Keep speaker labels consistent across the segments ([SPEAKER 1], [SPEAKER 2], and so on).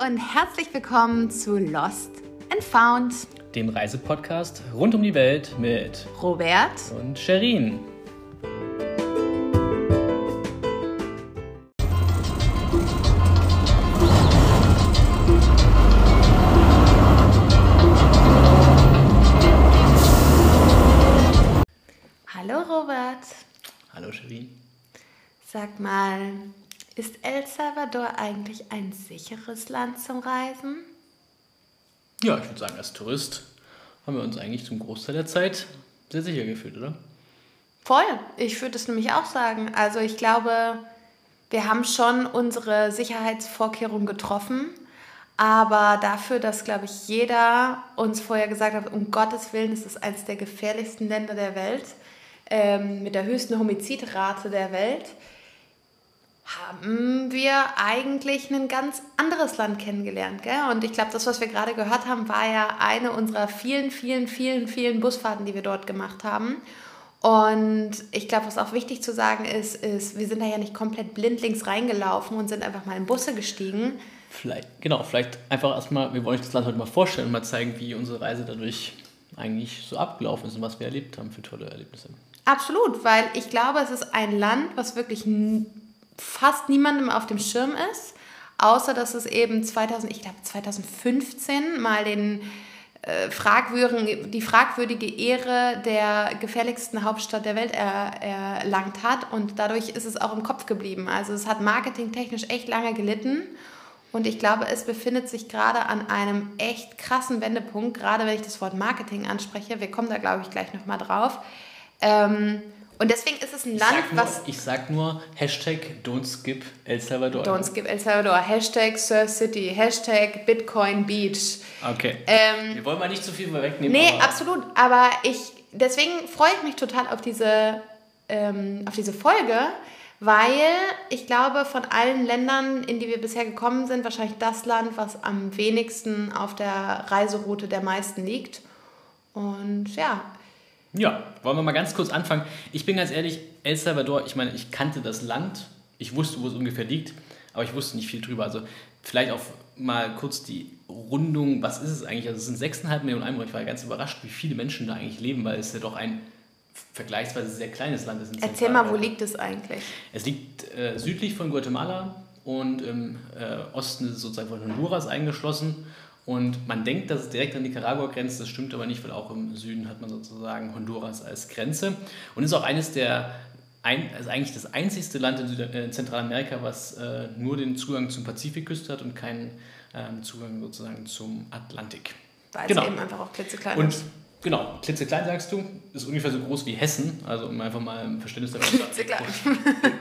[SPEAKER 1] und herzlich willkommen zu Lost and Found,
[SPEAKER 2] dem Reisepodcast rund um die Welt mit
[SPEAKER 1] Robert
[SPEAKER 2] und Sherin.
[SPEAKER 1] El Salvador eigentlich ein sicheres Land zum Reisen?
[SPEAKER 2] Ja, ich würde sagen, als Tourist haben wir uns eigentlich zum Großteil der Zeit sehr sicher gefühlt, oder?
[SPEAKER 1] Voll. Ich würde es nämlich auch sagen. Also ich glaube, wir haben schon unsere Sicherheitsvorkehrungen getroffen. Aber dafür, dass, glaube ich, jeder uns vorher gesagt hat, um Gottes Willen, es ist eines der gefährlichsten Länder der Welt, ähm, mit der höchsten Homizidrate der Welt, haben wir eigentlich ein ganz anderes Land kennengelernt. Gell? Und ich glaube, das, was wir gerade gehört haben, war ja eine unserer vielen, vielen, vielen, vielen Busfahrten, die wir dort gemacht haben. Und ich glaube, was auch wichtig zu sagen ist, ist, wir sind da ja nicht komplett blindlings reingelaufen und sind einfach mal in Busse gestiegen.
[SPEAKER 2] Vielleicht, genau, vielleicht einfach erstmal, wir wollen euch das Land heute mal vorstellen und mal zeigen, wie unsere Reise dadurch eigentlich so abgelaufen ist und was wir erlebt haben für tolle Erlebnisse.
[SPEAKER 1] Absolut, weil ich glaube, es ist ein Land, was wirklich fast niemandem auf dem Schirm ist, außer dass es eben 2000, ich glaube 2015 mal den äh, fragwürdigen, die fragwürdige Ehre der gefährlichsten Hauptstadt der Welt er, erlangt hat und dadurch ist es auch im Kopf geblieben. Also es hat marketingtechnisch echt lange gelitten und ich glaube, es befindet sich gerade an einem echt krassen Wendepunkt, gerade wenn ich das Wort Marketing anspreche. Wir kommen da, glaube ich, gleich nochmal drauf. Ähm, und deswegen ist es ein
[SPEAKER 2] ich
[SPEAKER 1] Land,
[SPEAKER 2] nur,
[SPEAKER 1] was.
[SPEAKER 2] Ich sag nur Hashtag Don't Skip El Salvador.
[SPEAKER 1] Don't Skip El Salvador, Hashtag Sur City, Hashtag Bitcoin Beach.
[SPEAKER 2] Okay.
[SPEAKER 1] Ähm,
[SPEAKER 2] Wir wollen mal nicht zu viel vorwegnehmen.
[SPEAKER 1] nee,
[SPEAKER 2] aber
[SPEAKER 1] absolut. Aber ich, deswegen freue ich mich total auf diese, ähm, auf diese Folge, weil ich glaube, von allen Ländern, in die wir bisher gekommen sind, wahrscheinlich das Land, was am wenigsten auf der Reiseroute der meisten liegt. Und ja,
[SPEAKER 2] Ja, wollen wir mal ganz kurz anfangen. Ich bin ganz ehrlich, El Salvador, ich meine, ich kannte das Land, ich wusste, wo es ungefähr liegt, aber ich wusste nicht viel drüber. Also vielleicht auch mal kurz die Rundung, was ist es eigentlich? Also es sind 6,5 Millionen Einwohner. Ich war ganz überrascht, wie viele Menschen da eigentlich leben, weil es ja doch ein vergleichsweise sehr kleines Land ist.
[SPEAKER 1] erzähl mal, wo liegt es eigentlich?
[SPEAKER 2] Es liegt äh, südlich von Guatemala und im äh, Osten ist es sozusagen von Honduras eingeschlossen. Und man denkt, dass es direkt an Nicaragua grenzt, das stimmt aber nicht, weil auch im Süden hat man sozusagen Honduras als Grenze. Und ist auch eines der, ein, also eigentlich das einzigste Land in, Süd äh, Zentralamerika, was äh, nur den Zugang zum Pazifikküste hat und keinen ähm, Zugang sozusagen zum Atlantik.
[SPEAKER 1] Weil
[SPEAKER 2] Genau.
[SPEAKER 1] es eben einfach auch klitzeklein
[SPEAKER 2] Und
[SPEAKER 1] ist.
[SPEAKER 2] genau, klitzeklein sagst du, ist ungefähr so groß wie Hessen, also um einfach mal ein Verständnis dafür zu.
[SPEAKER 1] Klitzeklein.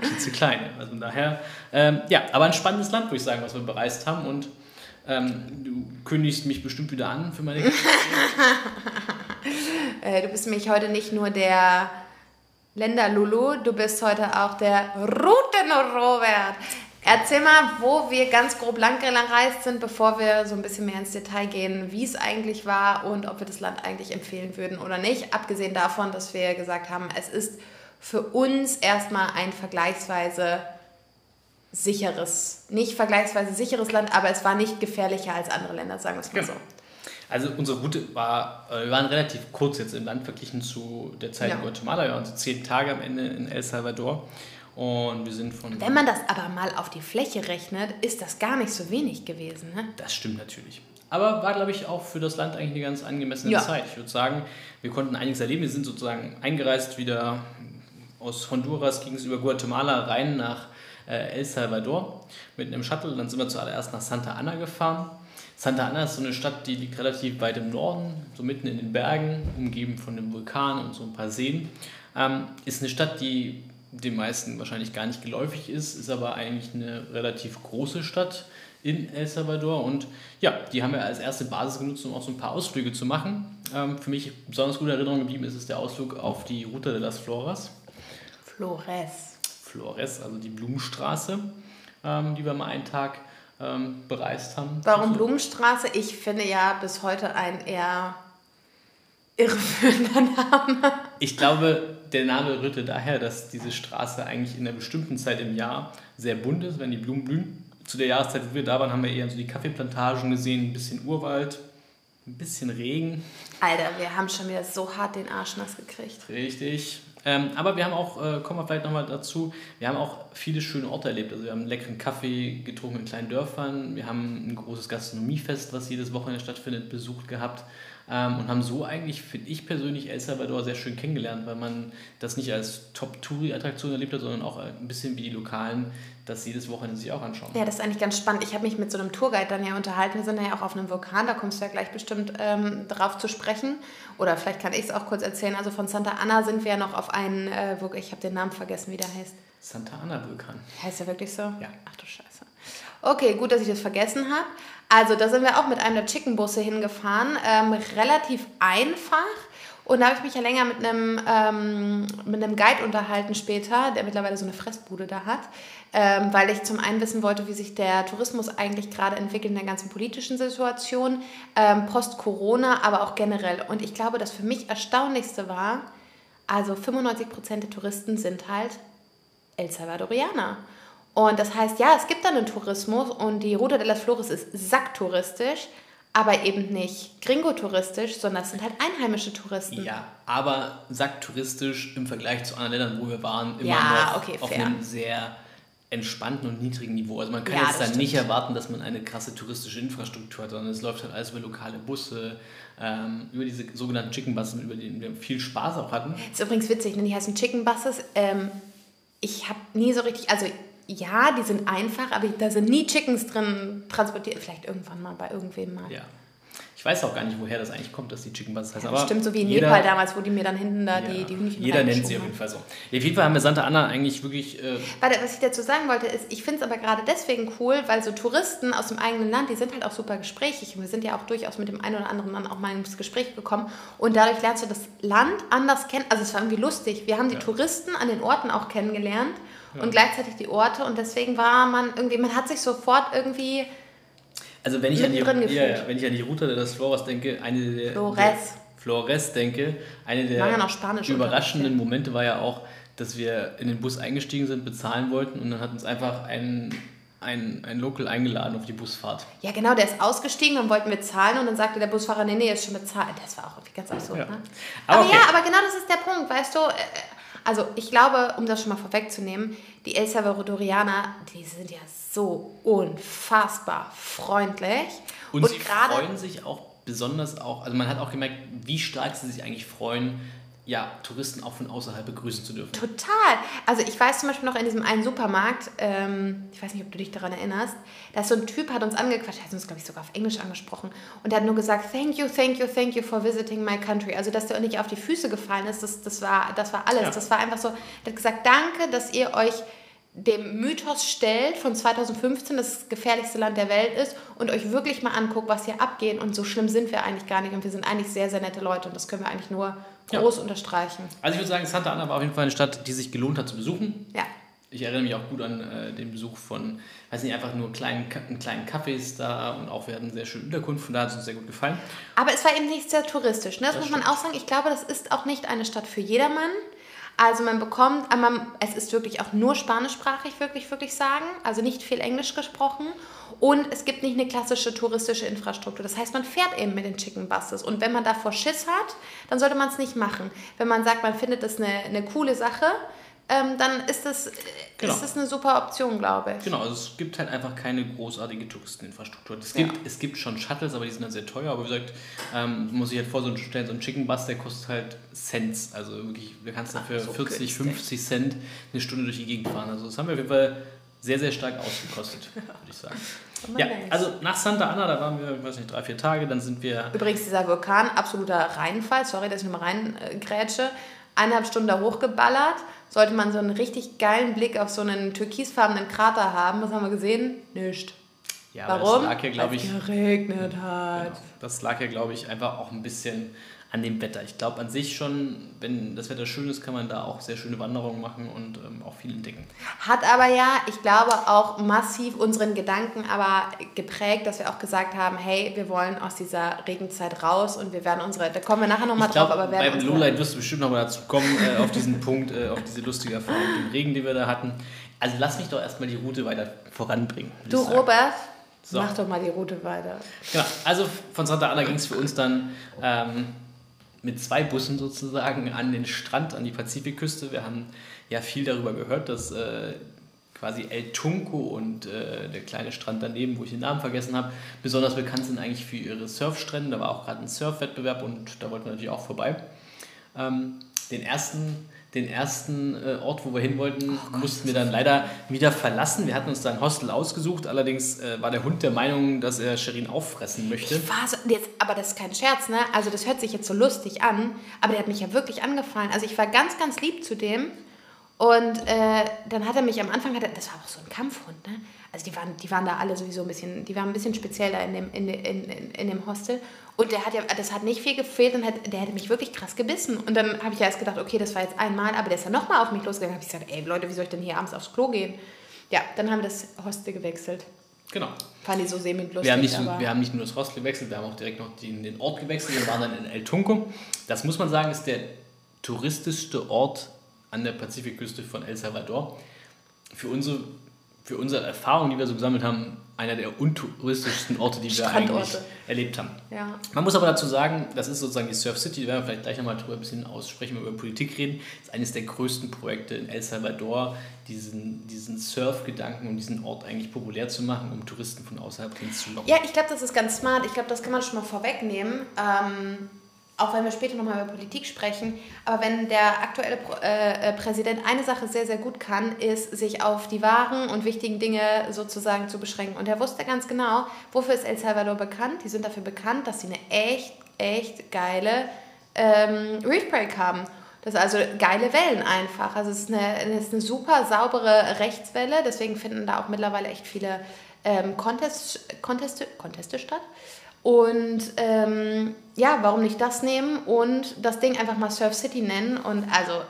[SPEAKER 2] klitzekleine. Also von daher, ähm, ja, aber ein spannendes Land, würde ich sagen, was wir bereist haben. Und ähm, du kündigst mich bestimmt wieder an für meine
[SPEAKER 1] Äh, du bist nämlich heute nicht nur der Länder-Lulu, du bist heute auch der Routen-Robert. Erzähl mal, wo wir ganz grob lang gereist sind, bevor wir so ein bisschen mehr ins Detail gehen, wie es eigentlich war und ob wir das Land eigentlich empfehlen würden oder nicht. Abgesehen davon, dass wir gesagt haben, es ist für uns erstmal ein vergleichsweise sicheres, nicht vergleichsweise sicheres Land, aber es war nicht gefährlicher als andere Länder, sagen wir es mal
[SPEAKER 2] Ja.
[SPEAKER 1] so.
[SPEAKER 2] Also unsere Route war, äh, wir waren relativ kurz jetzt im Land verglichen zu der Zeit
[SPEAKER 1] Ja.
[SPEAKER 2] in Guatemala. Wir waren so zehn Tage am Ende in El Salvador. Und wir sind von...
[SPEAKER 1] Wenn man das aber mal auf die Fläche rechnet, ist das gar nicht so wenig gewesen. Ne?
[SPEAKER 2] Das stimmt natürlich. Aber war, glaube ich, auch für das Land eigentlich eine ganz angemessene
[SPEAKER 1] Ja.
[SPEAKER 2] Zeit. Ich würde sagen, wir konnten einiges erleben. Wir sind sozusagen eingereist wieder aus Honduras, ging es über Guatemala rein nach äh, El Salvador mit einem Shuttle. Dann sind wir zuallererst nach Santa Ana gefahren. Santa Ana ist so eine Stadt, die liegt relativ weit im Norden, so mitten in den Bergen, umgeben von einem Vulkan und so ein paar Seen. Ähm, ist eine Stadt, die den meisten wahrscheinlich gar nicht geläufig ist, ist aber eigentlich eine relativ große Stadt in El Salvador. Und ja, die haben wir als erste Basis genutzt, um auch so ein paar Ausflüge zu machen. Ähm, für mich besonders gute Erinnerung geblieben ist es der Ausflug auf die Ruta de las Floras.
[SPEAKER 1] Flores.
[SPEAKER 2] Flores, also die Blumenstraße, ähm, die wir mal einen Tag ähm, bereist haben.
[SPEAKER 1] Warum
[SPEAKER 2] Also,
[SPEAKER 1] Blumenstraße? Ich finde ja bis heute ein eher irreführender Name.
[SPEAKER 2] Ich glaube, der Name rührte daher, dass diese Straße eigentlich in einer bestimmten Zeit im Jahr sehr bunt ist, wenn die Blumen blühen. zu der Jahreszeit, wo wir da waren, haben wir eher so die Kaffeeplantagen gesehen, ein bisschen Urwald, ein bisschen Regen.
[SPEAKER 1] Alter, wir haben schon wieder so hart den Arsch nass gekriegt.
[SPEAKER 2] Richtig. Ähm, aber wir haben auch, äh, kommen wir vielleicht nochmal dazu, wir haben auch viele schöne Orte erlebt. Also wir haben leckeren Kaffee getrunken in kleinen Dörfern, wir haben ein großes Gastronomiefest, was jedes Wochenende stattfindet, besucht gehabt. Ähm, und haben so eigentlich, finde ich persönlich, El Salvador sehr schön kennengelernt, weil man das nicht als Top-Touri-Attraktion erlebt hat, sondern auch ein bisschen wie die Lokalen das jedes Wochenende sich auch anschauen.
[SPEAKER 1] Ja, das ist eigentlich ganz spannend. Ich habe mich mit so einem Tourguide dann ja unterhalten. Wir sind ja auch auf einem Vulkan, da kommst du ja gleich bestimmt ähm, drauf zu sprechen. Oder vielleicht kann ich es auch kurz erzählen. Also von Santa Ana sind wir ja noch auf einen, äh, ich habe den Namen vergessen, wie der heißt.
[SPEAKER 2] Santa Ana Vulkan.
[SPEAKER 1] Heißt der wirklich so?
[SPEAKER 2] Ja.
[SPEAKER 1] Ach du Scheiße. Okay, gut, dass ich das vergessen habe. Also da sind wir auch mit einem der Chicken-Busse hingefahren. Ähm, relativ einfach. Und da habe ich mich ja länger mit einem, ähm, mit einem Guide unterhalten später, der mittlerweile so eine Fressbude da hat, ähm, weil ich zum einen wissen wollte, wie sich der Tourismus eigentlich gerade entwickelt in der ganzen politischen Situation, ähm, post-Corona, aber auch generell. Und ich glaube, das für mich Erstaunlichste war, also 95 Prozent der Touristen sind halt El Salvadorianer. Und das heißt, ja, es gibt dann einen Tourismus und die Ruta de las Flores ist sacktouristisch, aber eben nicht gringo-touristisch, sondern es sind halt einheimische Touristen.
[SPEAKER 2] Ja, aber sacktouristisch im Vergleich zu anderen Ländern, wo wir waren, immer
[SPEAKER 1] Ja,
[SPEAKER 2] noch
[SPEAKER 1] okay,
[SPEAKER 2] auf
[SPEAKER 1] fair.
[SPEAKER 2] einem sehr entspannten und niedrigen Niveau. Also man kann
[SPEAKER 1] Ja,
[SPEAKER 2] jetzt
[SPEAKER 1] das
[SPEAKER 2] dann nicht erwarten, dass man eine krasse touristische Infrastruktur hat, sondern es läuft halt alles über lokale Busse, ähm, über diese sogenannten Chicken Buses, über die wir viel Spaß auch hatten.
[SPEAKER 1] Ist übrigens witzig, ne? die heißen Chicken Buses. Ähm, ich habe nie so richtig, also ja, die sind einfach, aber da sind nie Chickens drin transportiert. Vielleicht irgendwann mal bei irgendwem mal.
[SPEAKER 2] Ja. Ich weiß auch gar nicht, woher das eigentlich kommt, dass die Chicken Buses heißen. aber
[SPEAKER 1] Stimmt, so wie in
[SPEAKER 2] jeder-
[SPEAKER 1] Nepal damals, wo die mir dann hinten da
[SPEAKER 2] Ja,
[SPEAKER 1] die, die Hühnchen
[SPEAKER 2] Jeder nennt sie auf jeden Fall so. Ja, auf jeden Fall haben wir Santa Anna eigentlich wirklich. Äh,
[SPEAKER 1] Warte, was ich dazu sagen wollte, ist, ich finde es aber gerade deswegen cool, weil so Touristen aus dem eigenen Land, die sind halt auch super gesprächig. Und wir sind ja auch durchaus mit dem einen oder anderen Mann auch mal ins Gespräch gekommen. Und dadurch lernst du das Land anders kennen. Also es war irgendwie lustig. Wir haben die
[SPEAKER 2] Ja.
[SPEAKER 1] Touristen an den Orten auch kennengelernt und gleichzeitig die Orte. Und deswegen war man irgendwie, man hat sich sofort irgendwie
[SPEAKER 2] also, wenn ich, an die, ja, ja, wenn ich an die Route des Flores denke, eine der.
[SPEAKER 1] Flores.
[SPEAKER 2] Der, Flores denke, eine der
[SPEAKER 1] ja
[SPEAKER 2] überraschenden Momente war ja auch, dass wir in den Bus eingestiegen sind, bezahlen wollten und dann hat uns einfach ein, ein, ein Local eingeladen auf die Busfahrt.
[SPEAKER 1] Ja, genau, der ist ausgestiegen, dann wollten wir zahlen und dann sagte der Busfahrer, nee, nee, ist schon bezahlt. Das war auch irgendwie ganz absurd,
[SPEAKER 2] Ja.
[SPEAKER 1] ne?
[SPEAKER 2] Aber
[SPEAKER 1] Aber,
[SPEAKER 2] okay.
[SPEAKER 1] ja, aber genau das ist der Punkt, weißt du? Also ich glaube, um das schon mal vorwegzunehmen, die El Salvadorianer, die sind ja so unfassbar freundlich.
[SPEAKER 2] Und, sie freuen sich auch besonders auch, also man hat auch gemerkt, wie stark sie sich eigentlich freuen, ja, Touristen auch von außerhalb begrüßen zu dürfen.
[SPEAKER 1] Total. Also ich weiß zum Beispiel noch in diesem einen Supermarkt, ähm, ich weiß nicht, ob du dich daran erinnerst, da ist so ein Typ, hat uns angequatscht, hat uns, glaube ich, sogar auf Englisch angesprochen und der hat nur gesagt, thank you, thank you, thank you for visiting my country. Also, dass der nicht auf die Füße gefallen ist, das, das, war, das war alles.
[SPEAKER 2] Ja.
[SPEAKER 1] Das war einfach so, der hat gesagt, danke, dass ihr euch dem Mythos stellt von 2015, dass es das gefährlichste Land der Welt ist und euch wirklich mal anguckt, was hier abgeht. Und so schlimm sind wir eigentlich gar nicht. Und wir sind eigentlich sehr, sehr nette Leute und das können wir eigentlich nur
[SPEAKER 2] Ja.
[SPEAKER 1] groß unterstreichen.
[SPEAKER 2] Also ich würde sagen, Santa Ana war auf jeden Fall eine Stadt, die sich gelohnt hat zu besuchen.
[SPEAKER 1] Ja.
[SPEAKER 2] Ich erinnere mich auch gut an äh, den Besuch von, weiß nicht, einfach nur kleinen, kleinen Cafés da und auch wir hatten sehr schöne Unterkunft, von da hat es uns sehr gut gefallen.
[SPEAKER 1] Aber es war eben nicht sehr touristisch. Ne? Das,
[SPEAKER 2] Das
[SPEAKER 1] muss man auch sagen. Ich glaube, das ist auch nicht eine Stadt für jedermann. Also man bekommt, aber man, es ist wirklich auch nur spanischsprachig, wirklich, wirklich sagen. Also nicht viel Englisch gesprochen. Und es gibt nicht eine klassische touristische Infrastruktur. Das heißt, man fährt eben mit den Chicken Buses. Und wenn man davor Schiss hat, dann sollte man es nicht machen. Wenn man sagt, man findet das eine, eine coole Sache, ähm, dann ist das,
[SPEAKER 2] Genau.
[SPEAKER 1] ist das eine super Option, glaube ich.
[SPEAKER 2] Genau, also es gibt halt einfach keine großartige Touristeninfrastruktur. Es
[SPEAKER 1] Ja.
[SPEAKER 2] gibt, es gibt schon Shuttles, aber die sind dann sehr teuer. Aber wie gesagt, ähm, muss ich halt vor so einen stellen, so ein Chicken Bus, der kostet halt Cents. Also wirklich, du kannst dafür
[SPEAKER 1] so
[SPEAKER 2] 40,
[SPEAKER 1] günstig.
[SPEAKER 2] 50 Cent eine Stunde durch die Gegend fahren. Also das haben wir auf jeden Fall sehr, sehr stark ausgekostet, würde ich sagen. Ja, also nach Santa Ana, da waren wir, weiß nicht, drei, vier Tage, dann sind wir
[SPEAKER 1] Übrigens, dieser Vulkan, absoluter Reinfall, sorry, dass ich nochmal reingrätsche, eineinhalb Stunden da hochgeballert, sollte man so einen richtig geilen Blick auf so einen türkisfarbenen Krater haben. Was haben wir gesehen? Nicht.
[SPEAKER 2] Ja,
[SPEAKER 1] Warum?
[SPEAKER 2] das lag ja, glaube
[SPEAKER 1] Weil es
[SPEAKER 2] ich,
[SPEAKER 1] geregnet hat.
[SPEAKER 2] Genau. Das lag ja, glaube ich, einfach auch ein bisschen an dem Wetter. Ich glaube an sich schon, wenn das Wetter schön ist, kann man da auch sehr schöne Wanderungen machen und ähm, auch viel entdecken.
[SPEAKER 1] Hat aber ja, ich glaube, auch massiv unseren Gedanken aber geprägt, dass wir auch gesagt haben, hey, wir wollen aus dieser Regenzeit raus und wir werden unsere, da kommen wir nachher nochmal drauf, aber werden
[SPEAKER 2] Beim Lowlight wirst du bestimmt nochmal dazu kommen, äh, auf diesen Punkt, äh, auf diese lustige Erfahrung mit dem Regen, die wir da hatten. Also lass mich doch erstmal die Route weiter voranbringen.
[SPEAKER 1] Du, Robert, so. mach doch mal die Route weiter.
[SPEAKER 2] Genau, also von Santa Ana ging es für uns dann ähm, mit zwei Bussen sozusagen an den Strand, an die Pazifikküste. Wir haben ja viel darüber gehört, dass äh, quasi El Tunco und äh, der kleine Strand daneben, wo ich den Namen vergessen habe, besonders bekannt sind eigentlich für ihre Surfstrände. Da war auch gerade ein Surfwettbewerb und da wollten wir natürlich auch vorbei. Ähm, den ersten den ersten äh, Ort, wo wir hin wollten, oh mussten wir dann leider wieder verlassen. Wir hatten uns da ein Hostel ausgesucht, allerdings äh, war der Hund der Meinung, dass er Sherin auffressen möchte.
[SPEAKER 1] Ich war so, jetzt, aber das ist kein Scherz, ne? Also das hört sich jetzt so lustig an, aber der hat mich ja wirklich angefallen. Also ich war ganz, ganz lieb zu dem und äh, dann hat er mich am Anfang, das war auch so ein Kampfhund, ne? Also die waren, die waren da alle sowieso ein bisschen, die waren ein bisschen speziell da in dem, in, in, in, in dem Hostel. Und der hat ja, das hat nicht viel gefehlt und hat, der hätte mich wirklich krass gebissen. Und dann habe ich ja erst gedacht, okay, das war jetzt einmal, aber der ist ja nochmal auf mich losgegangen. habe ich gesagt, ey Leute, wie soll ich denn hier abends aufs Klo gehen? Ja, dann haben wir das Hostel gewechselt.
[SPEAKER 2] Genau.
[SPEAKER 1] Fand ich so semi-lustig.
[SPEAKER 2] Wir, haben nicht, wir haben nicht nur das Hostel gewechselt, wir haben auch direkt noch den, den Ort gewechselt. Wir waren dann in El Tunco. Das muss man sagen, ist der touristischste Ort an der Pazifikküste von El Salvador. Für unsere für unsere Erfahrung, die wir so gesammelt haben, einer der untouristischsten Orte, die wir eigentlich erlebt haben.
[SPEAKER 1] Ja.
[SPEAKER 2] Man muss aber dazu sagen, das ist sozusagen die Surf City, da werden wir vielleicht gleich nochmal drüber ein bisschen aussprechen, wenn wir über Politik reden. Das ist eines der größten Projekte in El Salvador, diesen, diesen Surf-Gedanken und diesen Ort eigentlich populär zu machen, um Touristen von außerhalb hinzulocken.
[SPEAKER 1] Ja, ich glaube, das ist ganz smart. Ich glaube, das kann man schon mal vorwegnehmen. Ähm auch wenn wir später nochmal über Politik sprechen, aber wenn der aktuelle äh, äh, Präsident eine Sache sehr, sehr gut kann, ist, sich auf die wahren und wichtigen Dinge sozusagen zu beschränken. Und er wusste ganz genau, wofür ist El Salvador bekannt? Die sind dafür bekannt, dass sie eine echt, echt geile ähm, Reef Break haben. Das ist also geile Wellen einfach. Also es ist eine, es ist eine super saubere Rechtswelle, deswegen finden da auch mittlerweile echt viele ähm, Contest, Conteste, Conteste statt. Und ähm, ja, warum nicht das nehmen und das Ding einfach mal Surf City nennen und also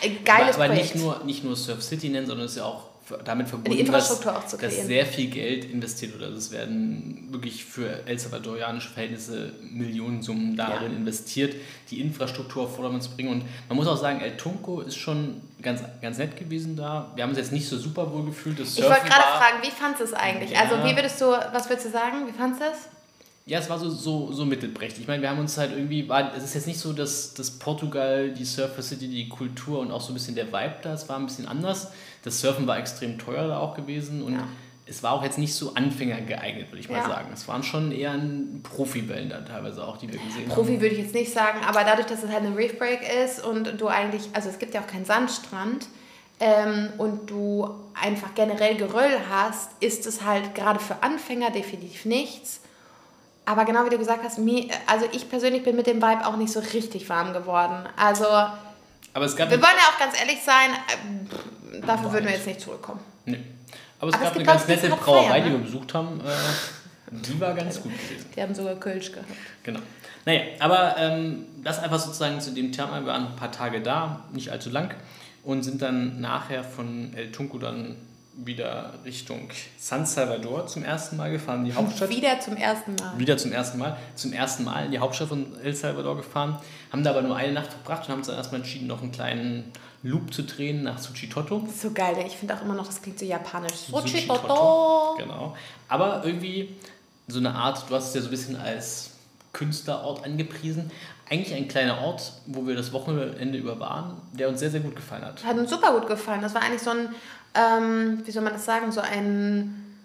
[SPEAKER 1] äh, geiles
[SPEAKER 2] aber, aber Projekt. nicht nur nicht nur Surf City nennen, sondern es ist ja auch damit verbunden, dass,
[SPEAKER 1] auch zu
[SPEAKER 2] dass sehr viel Geld investiert wird. Also es werden wirklich für El Salvadorianische Verhältnisse Millionensummen darin ja. investiert, die Infrastruktur auf Vordermann zu bringen. Und man muss auch sagen, El Tunco ist schon ganz, ganz nett gewesen da. Wir haben uns jetzt nicht so super wohl gefühlt. Das
[SPEAKER 1] ich wollte gerade fragen, wie fandest du es eigentlich? Ja. Also wie würdest du, was würdest du sagen, wie fandest du es?
[SPEAKER 2] Ja, es war so, so, so mittelprächtig. Ich meine, wir haben uns halt irgendwie, war, es ist jetzt nicht so, dass, dass Portugal, die Surfer City, die Kultur und auch so ein bisschen der Vibe da, es war ein bisschen anders. Das Surfen war extrem teuer da auch gewesen und ja. es war auch jetzt nicht so Anfänger geeignet, würde ich mal ja. sagen. Es waren schon eher Profibällen da teilweise auch, die wir gesehen
[SPEAKER 1] Profi haben. Profi würde ich jetzt nicht sagen, aber dadurch, dass es halt eine Reef Break ist und du eigentlich, also es gibt ja auch keinen Sandstrand, ähm, und du einfach generell Geröll hast, ist es halt gerade für Anfänger definitiv nichts. Aber genau wie du gesagt hast, mir, also ich persönlich bin mit dem Vibe auch nicht so richtig warm geworden. Also,
[SPEAKER 2] aber es gab
[SPEAKER 1] wir wollen ja auch ganz ehrlich sein, äh, dafür würden wir jetzt nicht zurückkommen.
[SPEAKER 2] Nee. Aber es Aber gab es eine ganz nette Brauerei, ne? die wir besucht haben. Äh, die war ganz gut gewesen.
[SPEAKER 1] Die haben sogar Kölsch gehabt.
[SPEAKER 2] Genau. Naja, aber ähm, das einfach sozusagen zu dem Thema. Wir waren ein paar Tage da, nicht allzu lang, und sind dann nachher von El Tunco dann wieder Richtung San Salvador zum ersten Mal gefahren, die Hauptstadt.
[SPEAKER 1] Wieder zum ersten Mal.
[SPEAKER 2] Wieder zum ersten Mal. Zum ersten Mal in die Hauptstadt von El Salvador gefahren. Haben da aber nur eine Nacht verbracht und haben uns dann erstmal entschieden, noch einen kleinen Loop zu drehen nach Suchitoto.
[SPEAKER 1] So geil, ich finde auch immer noch, das klingt so japanisch. Suchitoto.
[SPEAKER 2] Genau. Aber irgendwie so eine Art, du hast es ja so ein bisschen als Künstlerort angepriesen. Eigentlich ein kleiner Ort, wo wir das Wochenende über waren, der uns sehr, sehr gut gefallen hat.
[SPEAKER 1] Hat uns super gut gefallen. Das war eigentlich so ein ähm, wie soll man das sagen, so ein,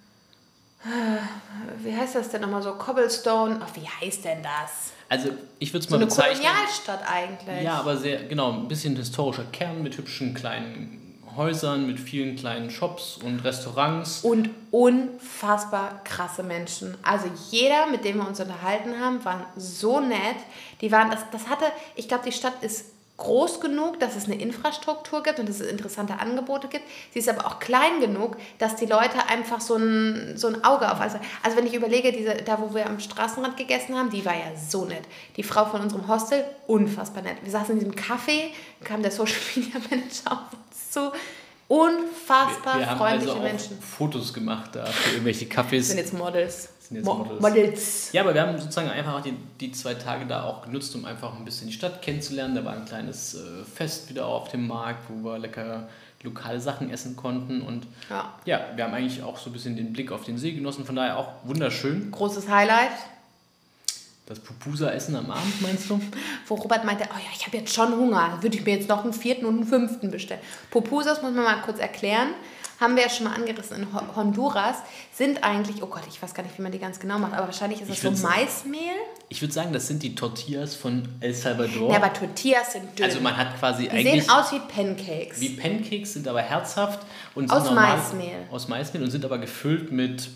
[SPEAKER 1] wie heißt das denn nochmal so, Cobblestone, ach, wie heißt denn das?
[SPEAKER 2] Also ich würde es
[SPEAKER 1] mal
[SPEAKER 2] so
[SPEAKER 1] bezeichnen. Eine Kolonialstadt eigentlich.
[SPEAKER 2] Ja, aber sehr, genau, ein bisschen historischer Kern mit hübschen kleinen Häusern, mit vielen kleinen Shops und Restaurants.
[SPEAKER 1] Und unfassbar krasse Menschen. Also jeder, mit dem wir uns unterhalten haben, war so nett. Die waren, das, das hatte, ich glaube, die Stadt ist groß genug, dass es eine Infrastruktur gibt und dass es interessante Angebote gibt. Sie ist aber auch klein genug, dass die Leute einfach so ein, so ein Auge auf alles. Also wenn ich überlege, diese, da wo wir am Straßenrand gegessen haben, die war ja so nett. Die Frau von unserem Hostel, unfassbar nett. Wir saßen in diesem Café, kam der Social Media Manager auf uns zu. Unfassbar
[SPEAKER 2] wir, wir haben
[SPEAKER 1] freundliche
[SPEAKER 2] also auch
[SPEAKER 1] Menschen.
[SPEAKER 2] Fotos gemacht da für irgendwelche Cafés.
[SPEAKER 1] Das sind jetzt Models.
[SPEAKER 2] Sind jetzt
[SPEAKER 1] Mo
[SPEAKER 2] Models.
[SPEAKER 1] Models.
[SPEAKER 2] Ja, aber wir haben sozusagen einfach die, die zwei Tage da auch genutzt, um einfach ein bisschen die Stadt kennenzulernen. Da war ein kleines äh, Fest wieder auf dem Markt, wo wir lecker lokale Sachen essen konnten. Und
[SPEAKER 1] Ja.
[SPEAKER 2] ja, wir haben eigentlich auch so ein bisschen den Blick auf den See genossen. Von daher auch wunderschön.
[SPEAKER 1] Großes Highlight.
[SPEAKER 2] Das Pupusa-Essen am Abend, meinst du?
[SPEAKER 1] Wo Robert meinte, oh ja, ich habe jetzt schon Hunger, würde ich mir jetzt noch einen vierten und einen fünften bestellen. Pupusas, muss man mal kurz erklären, haben wir ja schon mal angerissen in Ho- Honduras, sind eigentlich, oh Gott, ich weiß gar nicht, wie man die ganz genau macht, aber wahrscheinlich ist das so. Maismehl.
[SPEAKER 2] Ich würde sagen, das sind die Tortillas von El Salvador.
[SPEAKER 1] Ja, aber Tortillas sind dünn.
[SPEAKER 2] also man hat quasi
[SPEAKER 1] die
[SPEAKER 2] eigentlich
[SPEAKER 1] sehen aus wie Pancakes.
[SPEAKER 2] wie Pancakes, sind aber herzhaft und sind
[SPEAKER 1] Aus Maismehl.
[SPEAKER 2] Aus Maismehl und sind aber gefüllt mit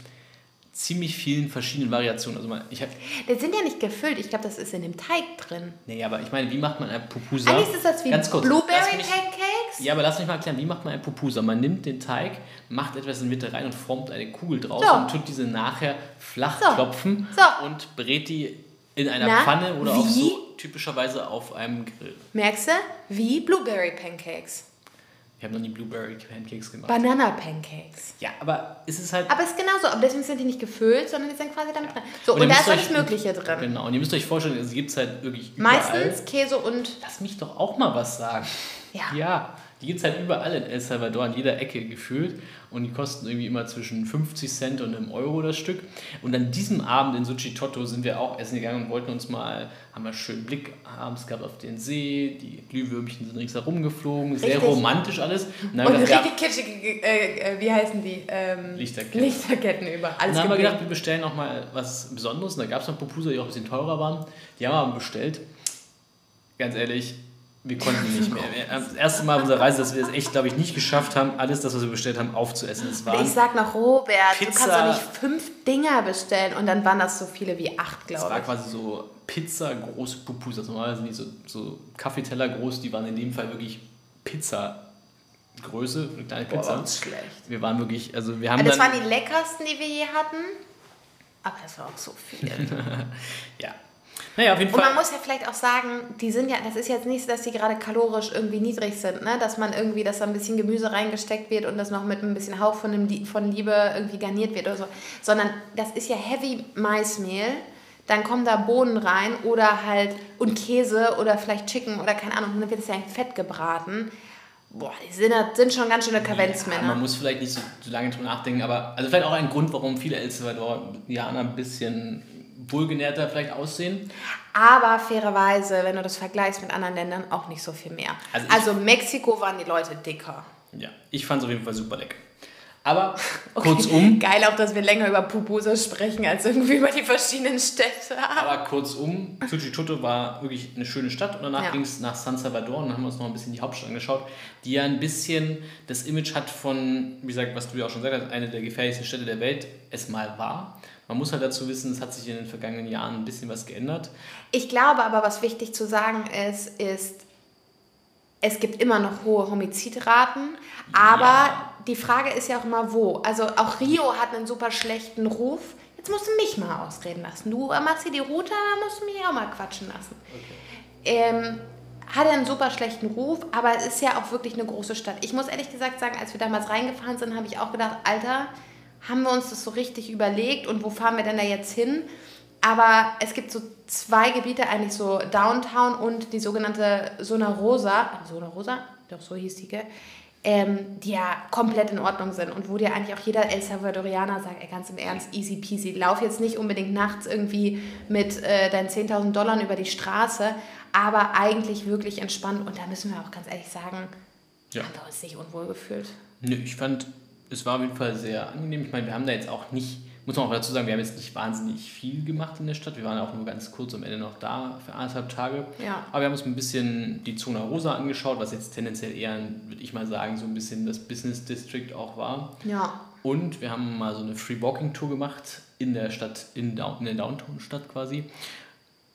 [SPEAKER 2] ziemlich vielen verschiedenen Variationen. Also man, ich hab,
[SPEAKER 1] die sind ja nicht gefüllt, ich glaube, das ist in dem Teig drin.
[SPEAKER 2] nee, aber ich meine, wie macht man ein Pupusa?
[SPEAKER 1] Eigentlich ist das wie
[SPEAKER 2] Ganz kurz,
[SPEAKER 1] Blueberry
[SPEAKER 2] mich-
[SPEAKER 1] Pancakes.
[SPEAKER 2] Ja, aber lass mich mal erklären, wie macht man ein Pupusa? Man nimmt den Teig, macht etwas in die Mitte rein und formt eine Kugel draus
[SPEAKER 1] So.
[SPEAKER 2] und tut diese nachher flach
[SPEAKER 1] So.
[SPEAKER 2] klopfen
[SPEAKER 1] So.
[SPEAKER 2] und brät die in einer
[SPEAKER 1] Na,
[SPEAKER 2] Pfanne oder auch so typischerweise auf einem Grill.
[SPEAKER 1] Merkst du? Wie Blueberry Pancakes.
[SPEAKER 2] Ich habe noch nie Blueberry Pancakes gemacht.
[SPEAKER 1] Banana Pancakes.
[SPEAKER 2] ja, aber es ist halt
[SPEAKER 1] Aber es ist genauso, aber deswegen sind die nicht gefüllt, sondern die sind quasi damit drin. So, und,
[SPEAKER 2] ihr
[SPEAKER 1] da ist alles Mögliche drin.
[SPEAKER 2] Genau, und ihr müsst euch vorstellen, es gibt halt wirklich überall.
[SPEAKER 1] Meistens Käse und
[SPEAKER 2] Lass mich doch auch mal was sagen.
[SPEAKER 1] Ja.
[SPEAKER 2] Ja, die gibt es halt überall in El Salvador, an jeder Ecke gefühlt. Und die kosten irgendwie immer zwischen 50 Cent und einem Euro das Stück. Und an diesem Abend in Suchitoto sind wir auch essen gegangen und wollten uns mal, haben wir einen schönen Blick abends gehabt auf den See. Die Glühwürmchen sind ringsherum geflogen. Sehr
[SPEAKER 1] Richtig.
[SPEAKER 2] romantisch alles. Und dann
[SPEAKER 1] Und
[SPEAKER 2] haben wir gedacht,
[SPEAKER 1] richtig kitschige, äh, äh, wie heißen die? Ähm,
[SPEAKER 2] Lichterketten.
[SPEAKER 1] Lichterketten über.
[SPEAKER 2] Und
[SPEAKER 1] Alles
[SPEAKER 2] dann haben wir gedacht, wir bestellen noch mal was Besonderes. Und da gab es noch Pupusa, die auch ein bisschen teurer waren. Die haben wir aber bestellt. Ganz ehrlich, wir konnten nicht mehr. Das erste Mal auf unserer Reise, dass wir es echt, glaube ich, nicht geschafft haben, alles das, was wir bestellt haben, aufzuessen. Es
[SPEAKER 1] Ich
[SPEAKER 2] waren,
[SPEAKER 1] sag noch, Robert, du kannst
[SPEAKER 2] Pizza.
[SPEAKER 1] doch nicht fünf Dinger bestellen. Und dann waren das so viele wie acht,
[SPEAKER 2] es war
[SPEAKER 1] glaube ich.
[SPEAKER 2] quasi so Pizza große Pupusas. Normalerweise sind die so, so Kaffeeteller groß, die waren in dem Fall wirklich Pizza Größe, eine kleine
[SPEAKER 1] Boah,
[SPEAKER 2] Pizza.
[SPEAKER 1] das ist schlecht.
[SPEAKER 2] Wir waren wirklich, also wir haben
[SPEAKER 1] Das
[SPEAKER 2] dann,
[SPEAKER 1] waren die leckersten, die wir je hatten. Aber das war auch so viel.
[SPEAKER 2] ja. Naja, auf jeden
[SPEAKER 1] Und
[SPEAKER 2] Fall.
[SPEAKER 1] man muss ja vielleicht auch sagen, die sind ja, das ist jetzt nicht so, dass die gerade kalorisch irgendwie niedrig sind, ne? dass man irgendwie, dass da ein bisschen Gemüse reingesteckt wird und das noch mit ein bisschen Hauch von, dem, von Liebe irgendwie garniert wird oder so, sondern das ist ja Heavy Maismehl, dann kommen da Bohnen rein oder halt und Käse oder vielleicht Chicken oder keine Ahnung, und dann wird es ja in Fett gebraten. Boah, die sind, sind schon ganz schöne
[SPEAKER 2] Ja,
[SPEAKER 1] Kavenzmänner.
[SPEAKER 2] man muss vielleicht nicht so, so lange drüber nachdenken, aber also vielleicht auch ein Grund, warum viele El Salvadorianer ein bisschen wohlgenährter vielleicht aussehen.
[SPEAKER 1] Aber fairerweise, wenn du das vergleichst mit anderen Ländern, auch nicht so viel mehr.
[SPEAKER 2] Also
[SPEAKER 1] Also, Mexiko waren die Leute dicker.
[SPEAKER 2] Ja, ich fand es auf jeden Fall super lecker. Aber kurzum,
[SPEAKER 1] Geil auch, dass wir länger über Pupusa sprechen, als irgendwie über die verschiedenen Städte.
[SPEAKER 2] aber kurzum, Suchitoto war wirklich eine schöne Stadt und danach
[SPEAKER 1] Ja.
[SPEAKER 2] ging es nach San Salvador und dann haben wir uns noch ein bisschen die Hauptstadt angeschaut, die ja ein bisschen das Image hat von, wie gesagt, was du ja auch schon gesagt hast, eine der gefährlichsten Städte der Welt es mal war. Man muss halt dazu wissen, es hat sich in den vergangenen Jahren ein bisschen was geändert.
[SPEAKER 1] Ich glaube aber, was wichtig zu sagen ist, ist, es gibt immer noch hohe Homizidraten, aber
[SPEAKER 2] Ja.
[SPEAKER 1] die Frage ist ja auch immer wo. Also auch Rio hat einen super schlechten Ruf. Jetzt musst du mich mal ausreden lassen. Du machst hier die Route, da musst du mich auch mal quatschen lassen. Ähm, hat einen super schlechten Ruf, aber es ist ja auch wirklich eine große Stadt. Ich muss ehrlich gesagt sagen, als wir damals reingefahren sind, habe ich auch gedacht, Alter, haben wir uns das so richtig überlegt und wo fahren wir denn da jetzt hin? Aber es gibt so zwei Gebiete, eigentlich so Downtown und die sogenannte Zona Rosa, Zona Rosa, doch so hieß die, gell? Ähm, die ja komplett in Ordnung sind und wo dir eigentlich auch jeder El Salvadorianer sagt, ey, ganz im Ernst, easy peasy, lauf jetzt nicht unbedingt nachts irgendwie mit äh, deinen 10.000 Dollar über die Straße, aber eigentlich wirklich entspannt und da müssen wir auch ganz ehrlich sagen,
[SPEAKER 2] Ja.
[SPEAKER 1] haben wir uns nicht unwohl gefühlt.
[SPEAKER 2] Nö, ich fand, es war auf jeden Fall sehr angenehm. Ich meine, wir haben da jetzt auch nicht, muss man auch dazu sagen, wir haben jetzt nicht wahnsinnig viel gemacht in der Stadt. Wir waren auch nur ganz kurz am Ende noch da für anderthalb Tage.
[SPEAKER 1] Ja.
[SPEAKER 2] Aber wir haben uns ein bisschen die Zona Rosa angeschaut, was jetzt tendenziell eher, würde ich mal sagen, so ein bisschen das Business District auch war.
[SPEAKER 1] Ja.
[SPEAKER 2] Und wir haben mal so eine Free Walking Tour gemacht in der Stadt, in, Down- in der Downtown-Stadt quasi.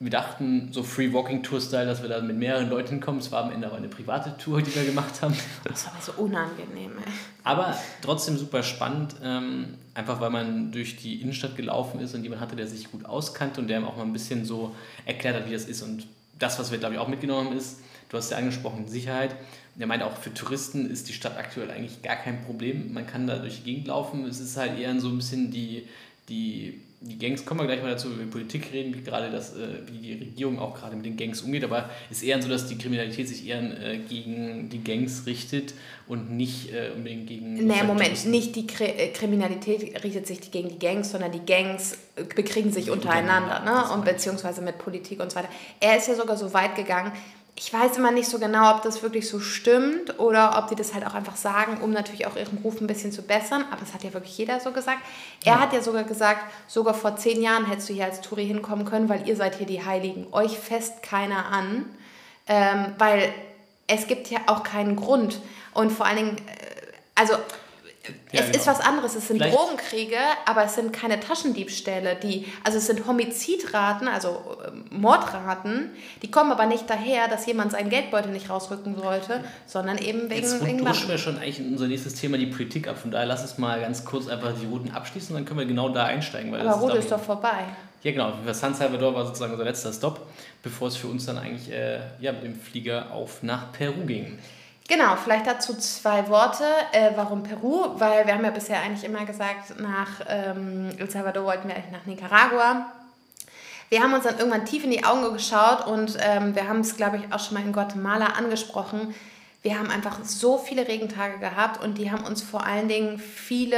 [SPEAKER 2] Wir dachten, so Free Walking Tour Style, dass wir da mit mehreren Leuten hinkommen. Es war am Ende aber eine private Tour, die wir gemacht haben.
[SPEAKER 1] Das war so unangenehm, ey.
[SPEAKER 2] Aber trotzdem super spannend, ähm, einfach weil man durch die Innenstadt gelaufen ist und jemand hatte, der sich gut auskannte und der ihm auch mal ein bisschen so erklärt hat, wie das ist. Und das, was wir, glaube ich, auch mitgenommen haben, ist, du hast ja angesprochen, Sicherheit. Der meint auch, für Touristen ist die Stadt aktuell eigentlich gar kein Problem. Man kann da durch die Gegend laufen. Es ist halt eher so ein bisschen die, die die Gangs, kommen wir gleich mal dazu, wenn wir über Politik reden, wie gerade das, äh, wie die Regierung auch gerade mit den Gangs umgeht, aber es ist eher so, dass die Kriminalität sich eher äh, gegen die Gangs richtet und nicht äh, unbedingt gegen.
[SPEAKER 1] Nee, Moment, nicht die Kri Kriminalität richtet sich gegen die Gangs, sondern die Gangs bekriegen sich untereinander, ne? Und beziehungsweise mit Politik und so weiter. Er ist ja sogar so weit gegangen, ich weiß immer nicht so genau, ob das wirklich so stimmt oder ob die das halt auch einfach sagen, um natürlich auch ihren Ruf ein bisschen zu bessern. Aber das hat ja wirklich jeder so gesagt. Er ja. hat ja sogar gesagt, sogar vor zehn Jahren hättest du hier als Touri hinkommen können, weil ihr seid hier die Heiligen. Euch fest keiner an, ähm, weil es gibt ja auch keinen Grund. Und vor allen Dingen, äh, also ja, es genau. ist was anderes. Es sind Vielleicht. Drogenkriege, aber es sind keine Taschendiebstähle. Die, also es sind Homizidraten, also äh, Mordraten. Die kommen aber nicht daher, dass jemand seinen Geldbeutel nicht rausrücken sollte, sondern eben wegen
[SPEAKER 2] Jetzt rutschen wir schon eigentlich in unser nächstes Thema die Politik ab. Von daher lass uns mal ganz kurz einfach die Routen abschließen, dann können wir genau da einsteigen.
[SPEAKER 1] Weil aber Route ist, ist doch vorbei.
[SPEAKER 2] Ja, genau. San Salvador war sozusagen unser letzter Stopp, bevor es für uns dann eigentlich äh, ja, mit dem Flieger auf nach Peru ging.
[SPEAKER 1] Genau, vielleicht dazu zwei Worte. Äh, warum Peru? Weil wir haben ja bisher eigentlich immer gesagt, nach ähm, El Salvador wollten wir eigentlich nach Nicaragua. Wir haben uns dann irgendwann tief in die Augen geschaut und ähm, wir haben es, glaube ich, auch schon mal in Guatemala angesprochen. Wir haben einfach so viele Regentage gehabt und die haben uns vor allen Dingen viele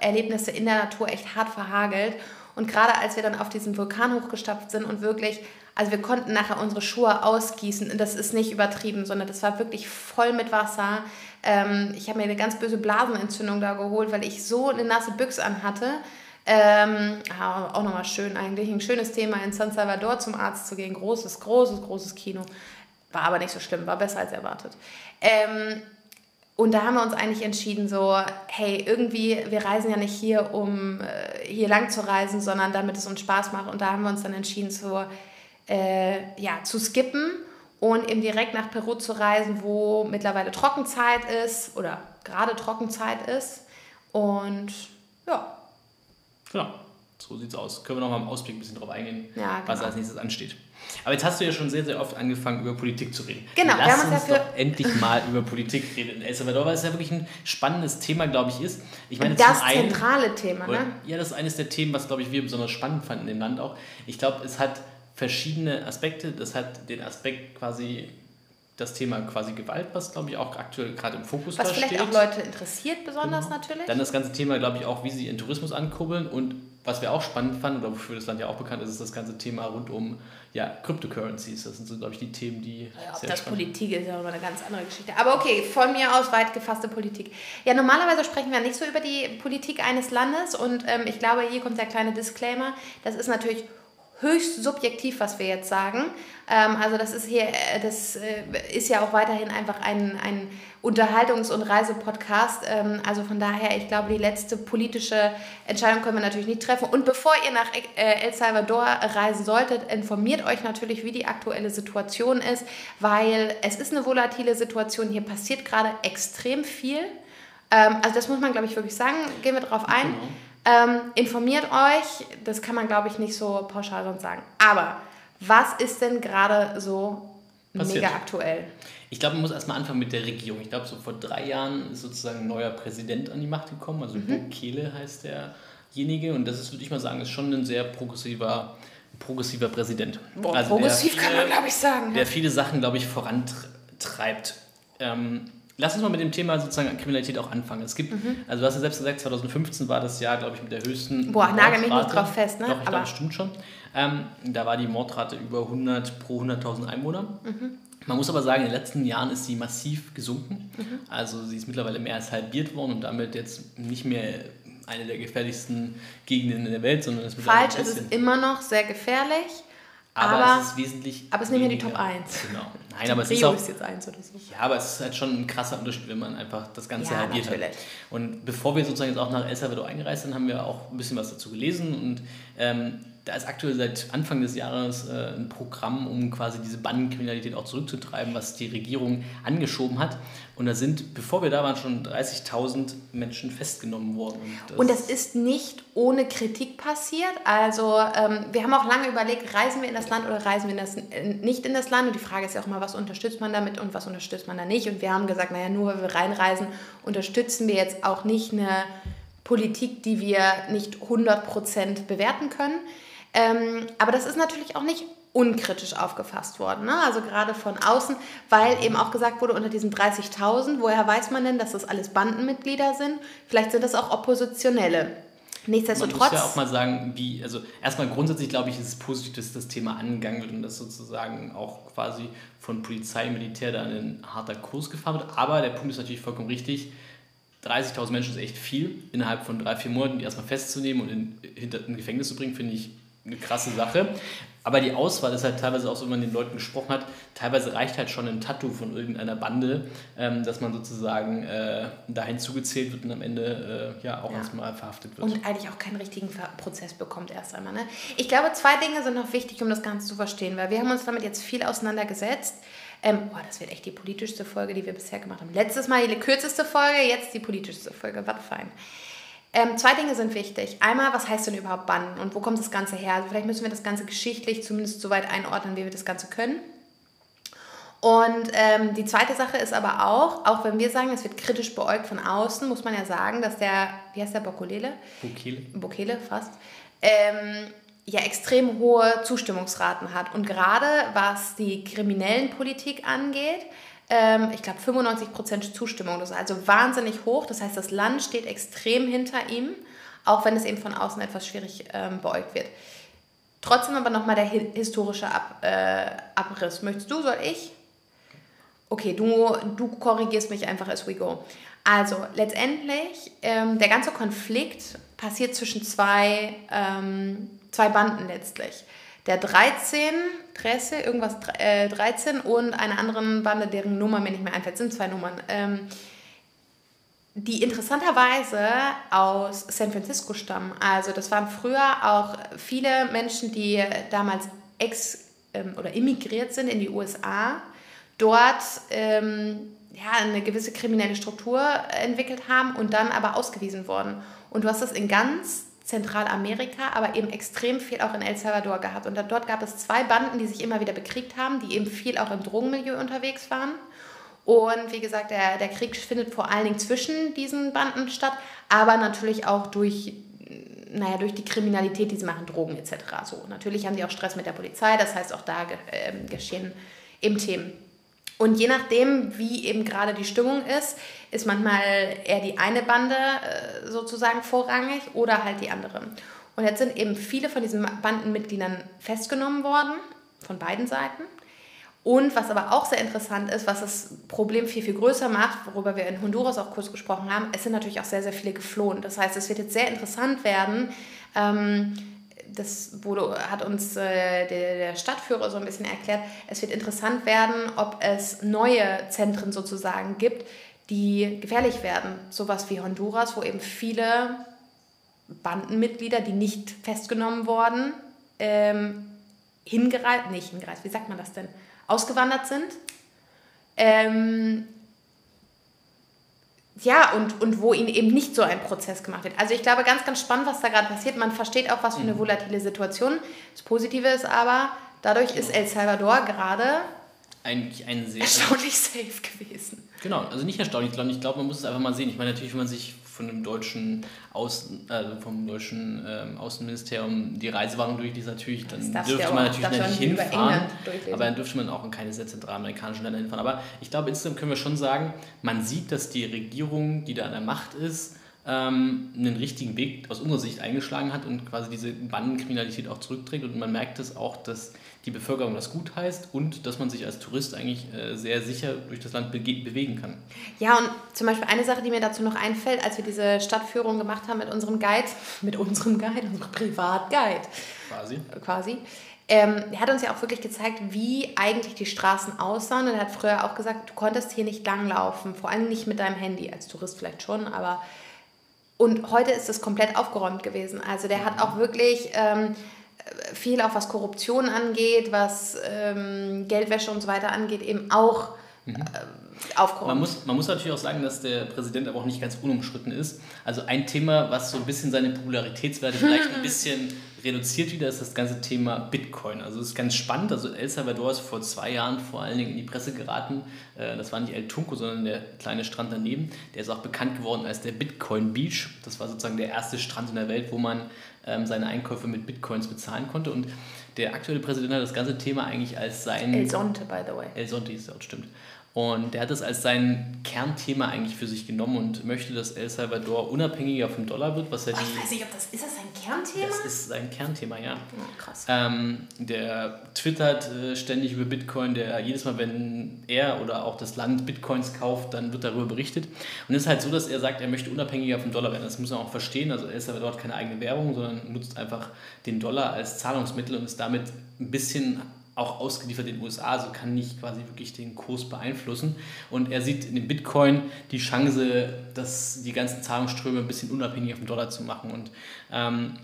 [SPEAKER 1] Erlebnisse in der Natur echt hart verhagelt. Und gerade als wir dann auf diesen Vulkan hochgestapft sind und wirklich also wir konnten nachher unsere Schuhe ausgießen. Das ist nicht übertrieben, sondern das war wirklich voll mit Wasser. Ähm, ich habe mir eine ganz böse Blasenentzündung da geholt, weil ich so eine nasse Büchse anhatte. Ähm, auch nochmal schön eigentlich. Ein schönes Thema in San Salvador zum Arzt zu gehen. Großes, großes, großes Kino. War aber nicht so schlimm, war besser als erwartet. Ähm, und da haben wir uns eigentlich entschieden, so, hey, irgendwie, wir reisen ja nicht hier, um äh, hier lang zu reisen, sondern damit es uns Spaß macht. Und da haben wir uns dann entschieden, so, äh, ja, zu skippen und eben direkt nach Peru zu reisen, wo mittlerweile Trockenzeit ist oder gerade Trockenzeit ist. Und ja.
[SPEAKER 2] Genau, so sieht's aus. Können wir noch mal im Ausblick ein bisschen drauf eingehen, ja, genau. was als nächstes ansteht. Aber jetzt hast du ja schon sehr, sehr oft angefangen, über Politik zu reden. Genau, Lass wir haben uns, uns doch endlich mal über Politik reden in El Salvador, weil es ja wirklich ein spannendes Thema, glaube ich, ist. Ich
[SPEAKER 1] meine, das einen, zentrale Thema, ne?
[SPEAKER 2] Ja, das ist eines der Themen, was, glaube ich, wir besonders spannend fanden in dem Land auch. Ich glaube, es hat verschiedene Aspekte. Das hat den Aspekt quasi das Thema quasi Gewalt, was glaube ich auch aktuell gerade im Fokus
[SPEAKER 1] was vielleicht steht. auch Leute interessiert besonders genau. natürlich.
[SPEAKER 2] Dann das ganze Thema, glaube ich, auch, wie sie ihren Tourismus ankurbeln und was wir auch spannend fanden oder wofür das Land ja auch bekannt ist, ist das ganze Thema rund um ja, Cryptocurrencies. Das sind so, glaube ich, die Themen, die.
[SPEAKER 1] Ja, ob das Politik ist, ja nochmal eine ganz andere Geschichte. Aber okay, von mir aus weit gefasste Politik. Ja, normalerweise sprechen wir nicht so über die Politik eines Landes und ähm, ich glaube, hier kommt der kleine Disclaimer. Das ist natürlich höchst subjektiv, was wir jetzt sagen. Ähm, also das ist hier, äh, das äh, ist ja auch weiterhin einfach ein, ein Unterhaltungs- und Reisepodcast. Ähm, also von daher, ich glaube, die letzte politische Entscheidung können wir natürlich nicht treffen. Und bevor ihr nach äh, El Salvador reisen solltet, informiert euch natürlich, wie die aktuelle Situation ist, weil es ist eine volatile Situation. Hier passiert gerade extrem viel. Ähm, also das muss man, glaube ich, wirklich sagen. Gehen wir darauf ein. Genau. Ähm, informiert euch, das kann man glaube ich nicht so pauschal sonst sagen. Aber was ist denn gerade so Passiert. mega aktuell?
[SPEAKER 2] Ich glaube, man muss erstmal anfangen mit der Regierung. Ich glaube, so vor drei Jahren ist sozusagen ein neuer Präsident an die Macht gekommen. Also mhm. Bukele heißt derjenige. Und das ist, würde ich mal sagen, ist schon ein sehr progressiver, progressiver Präsident.
[SPEAKER 1] Boah, also progressiv viele, kann man, glaube ich, sagen.
[SPEAKER 2] Der viele Sachen, glaube ich, vorantreibt. Ähm, Lass uns mal mit dem Thema sozusagen Kriminalität auch anfangen. Es gibt, mhm. also du hast ja selbst gesagt, 2015 war das Jahr, glaube ich, mit der höchsten.
[SPEAKER 1] Boah, nagel mich nicht drauf fest, ne?
[SPEAKER 2] Doch, ich glaube, stimmt schon. Ähm, da war die Mordrate über 100 pro 100.000 Einwohner. Mhm. Man muss aber sagen, in den letzten Jahren ist sie massiv gesunken. Mhm. Also sie ist mittlerweile mehr als halbiert worden und damit jetzt nicht mehr eine der gefährlichsten Gegenden in der Welt, sondern
[SPEAKER 1] ist Falsch, es ist immer noch sehr gefährlich.
[SPEAKER 2] Aber, aber, es ist wesentlich.
[SPEAKER 1] Aber es nehmen ja die Top 1.
[SPEAKER 2] Genau. Nein, aber es ist auch. Ist jetzt 1 oder so. Ja, aber es ist halt schon ein krasser Unterschied, wenn man einfach das Ganze ja, halbiert natürlich. hat. Und bevor wir sozusagen jetzt auch nach El Salvador eingereist sind, haben wir auch ein bisschen was dazu gelesen und ähm, da ist aktuell seit Anfang des Jahres äh, ein Programm, um quasi diese Bandenkriminalität auch zurückzutreiben, was die Regierung angeschoben hat. Und da sind, bevor wir da waren, schon 30.000 Menschen festgenommen worden.
[SPEAKER 1] Und das, und das, ist nicht ohne Kritik passiert. Also ähm, wir haben auch lange überlegt, reisen wir in das Land oder reisen wir in das, äh, nicht in das Land. Und die Frage ist ja auch mal, was unterstützt man damit und was unterstützt man da nicht. Und wir haben gesagt, naja, nur weil wir reinreisen, unterstützen wir jetzt auch nicht eine Politik, die wir nicht 100% bewerten können. Ähm, aber das ist natürlich auch nicht unkritisch aufgefasst worden. Ne? Also gerade von außen, weil eben auch gesagt wurde, unter diesen 30.000, woher weiß man denn, dass das alles Bandenmitglieder sind? Vielleicht sind das auch Oppositionelle.
[SPEAKER 2] Nichtsdestotrotz. Man muss ja auch mal sagen, wie, also erstmal grundsätzlich glaube ich, ist es positiv, dass das Thema angegangen wird und dass sozusagen auch quasi von Polizei, und Militär da ein harter Kurs gefahren wird. Aber der Punkt ist natürlich vollkommen richtig. 30.000 Menschen ist echt viel. Innerhalb von drei, vier Monaten die erstmal festzunehmen und in, hinter ein Gefängnis zu bringen, finde ich eine krasse Sache. Aber die Auswahl ist halt teilweise auch so, wenn man den Leuten gesprochen hat, teilweise reicht halt schon ein Tattoo von irgendeiner Bande, ähm, dass man sozusagen äh, dahin zugezählt wird und am Ende äh, ja auch ja. erstmal verhaftet wird.
[SPEAKER 1] Und eigentlich auch keinen richtigen Prozess bekommt erst einmal. Ne? Ich glaube, zwei Dinge sind noch wichtig, um das Ganze zu verstehen, weil wir haben uns damit jetzt viel auseinandergesetzt. Ähm, boah, das wird echt die politischste Folge, die wir bisher gemacht haben. Letztes Mal die kürzeste Folge, jetzt die politischste Folge. Was fein. Ähm, zwei Dinge sind wichtig. Einmal, was heißt denn überhaupt Bannen und wo kommt das Ganze her? Also vielleicht müssen wir das Ganze geschichtlich zumindest so weit einordnen, wie wir das Ganze können. Und ähm, die zweite Sache ist aber auch, auch wenn wir sagen, es wird kritisch beäugt von außen, muss man ja sagen, dass der, wie heißt der, Bokolele?
[SPEAKER 2] Bukele.
[SPEAKER 1] Bukele, fast. Ähm, ja extrem hohe Zustimmungsraten hat. Und gerade was die kriminellen Politik angeht, ähm, ich glaube 95% Zustimmung. Das ist also wahnsinnig hoch. Das heißt, das Land steht extrem hinter ihm, auch wenn es eben von außen etwas schwierig ähm, beäugt wird. Trotzdem aber nochmal der historische Ab, äh, Abriss. Möchtest du, soll ich? Okay, du, du korrigierst mich einfach as we go. Also letztendlich, ähm, der ganze Konflikt passiert zwischen zwei, ähm, zwei Banden letztlich der 13, Tresse, irgendwas äh, 13 und einer anderen Bande, deren Nummer mir nicht mehr einfällt, sind zwei Nummern. Ähm, die interessanterweise aus San Francisco stammen. Also das waren früher auch viele Menschen, die damals ex- ähm, oder immigriert sind in die USA, dort ähm, ja, eine gewisse kriminelle Struktur entwickelt haben und dann aber ausgewiesen worden. Und du hast das in ganz Zentralamerika, aber eben extrem viel auch in El Salvador gehabt. Und dort gab es zwei Banden, die sich immer wieder bekriegt haben, die eben viel auch im Drogenmilieu unterwegs waren. Und wie gesagt, der, der Krieg findet vor allen Dingen zwischen diesen Banden statt, aber natürlich auch durch, naja, durch die Kriminalität, die sie machen, Drogen etc. So, natürlich haben die auch Stress mit der Polizei, das heißt, auch da äh, geschehen eben Themen. Und je nachdem, wie eben gerade die Stimmung ist, ist manchmal eher die eine Bande äh, sozusagen vorrangig oder halt die andere. Und jetzt sind eben viele von diesen Bandenmitgliedern festgenommen worden, von beiden Seiten. Und was aber auch sehr interessant ist, was das Problem viel, viel größer macht, worüber wir in Honduras auch kurz gesprochen haben, es sind natürlich auch sehr, sehr viele geflohen. Das heißt, es wird jetzt sehr interessant werden, ähm, das wurde, hat uns äh, der, der, Stadtführer so ein bisschen erklärt, es wird interessant werden, ob es neue Zentren sozusagen gibt, die gefährlich werden. Sowas wie Honduras, wo eben viele Bandenmitglieder, die nicht festgenommen wurden, ähm, hingereist, nicht hingereist, wie sagt man das denn, ausgewandert sind. Ähm, ja, und, und wo ihnen eben nicht so ein Prozess gemacht wird. Also ich glaube, ganz, ganz spannend, was da gerade passiert. Man versteht auch, was für eine mhm. volatile Situation. Das Positive ist aber, dadurch ist El Salvador gerade
[SPEAKER 2] eigentlich ein sehr
[SPEAKER 1] erstaunlich safe gewesen.
[SPEAKER 2] Genau, also nicht erstaunlich, ich glaube, man muss es einfach mal sehen. Ich meine, natürlich, wenn man sich von dem deutschen Außen, also vom deutschen ähm, Außenministerium die Reisewarnung durchliest, natürlich, dann dürfte man natürlich nicht hinfahren. Aber dann dürfte man auch in keine sehr zentralamerikanischen Länder hinfahren. Aber ich glaube, insgesamt können wir schon sagen, man sieht, dass die Regierung, die da an der Macht ist, ähm, einen richtigen Weg aus unserer Sicht eingeschlagen hat und quasi diese Bandenkriminalität auch zurückträgt. Und man merkt es auch, dass die Bevölkerung das gut heißt und dass man sich als Tourist eigentlich äh, sehr sicher durch das Land be bewegen kann.
[SPEAKER 1] Ja, und zum Beispiel eine Sache, die mir dazu noch einfällt, als wir diese Stadtführung gemacht haben mit unserem Guide, mit unserem Guide, unserem Privatguide.
[SPEAKER 2] Quasi.
[SPEAKER 1] Quasi. Ähm, er hat uns ja auch wirklich gezeigt, wie eigentlich die Straßen aussahen. Und er hat früher auch gesagt, du konntest hier nicht langlaufen, vor allem nicht mit deinem Handy, als Tourist vielleicht schon, aber. Und heute ist es komplett aufgeräumt gewesen. Also der hat auch wirklich. Ähm, äh, viel auch was Korruption angeht, was ähm, Geldwäsche und so weiter angeht, eben auch mhm. äh, aufkommt.
[SPEAKER 2] Man muss, man muss natürlich auch sagen, dass der Präsident aber auch nicht ganz unumstritten ist. Also ein Thema, was so ein bisschen seine Popularitätswerte vielleicht ein bisschen reduziert wieder, ist das ganze Thema Bitcoin. Also es ist ganz spannend. Also El Salvador ist vor zwei Jahren vor allen Dingen in die Presse geraten. Äh, das war nicht El Tunco, sondern der kleine Strand daneben. Der ist auch bekannt geworden als der Bitcoin Beach. Das war sozusagen der erste Strand in der Welt, wo man seine Einkäufe mit Bitcoins bezahlen konnte. Und der aktuelle Präsident hat das ganze Thema eigentlich als sein...
[SPEAKER 1] El Sonte, by the way.
[SPEAKER 2] El Sonte ist ja, stimmt. Und der hat es als sein Kernthema eigentlich für sich genommen und möchte, dass El Salvador unabhängiger vom Dollar wird, was
[SPEAKER 1] er oh, Ich weiß nicht, ob das ist das sein Kernthema?
[SPEAKER 2] Das ist sein Kernthema, ja.
[SPEAKER 1] Oh, krass.
[SPEAKER 2] Ähm, der twittert äh, ständig über Bitcoin, der jedes Mal, wenn er oder auch das Land Bitcoins kauft, dann wird darüber berichtet. Und es ist halt so, dass er sagt, er möchte unabhängiger vom Dollar werden. Das muss man auch verstehen. Also El Salvador hat keine eigene Währung, sondern nutzt einfach den Dollar als Zahlungsmittel und ist damit ein bisschen auch ausgeliefert in den USA, also kann nicht quasi wirklich den Kurs beeinflussen. Und er sieht in dem Bitcoin die Chance, dass die ganzen Zahlungsströme ein bisschen unabhängiger vom Dollar zu machen. Und ähm,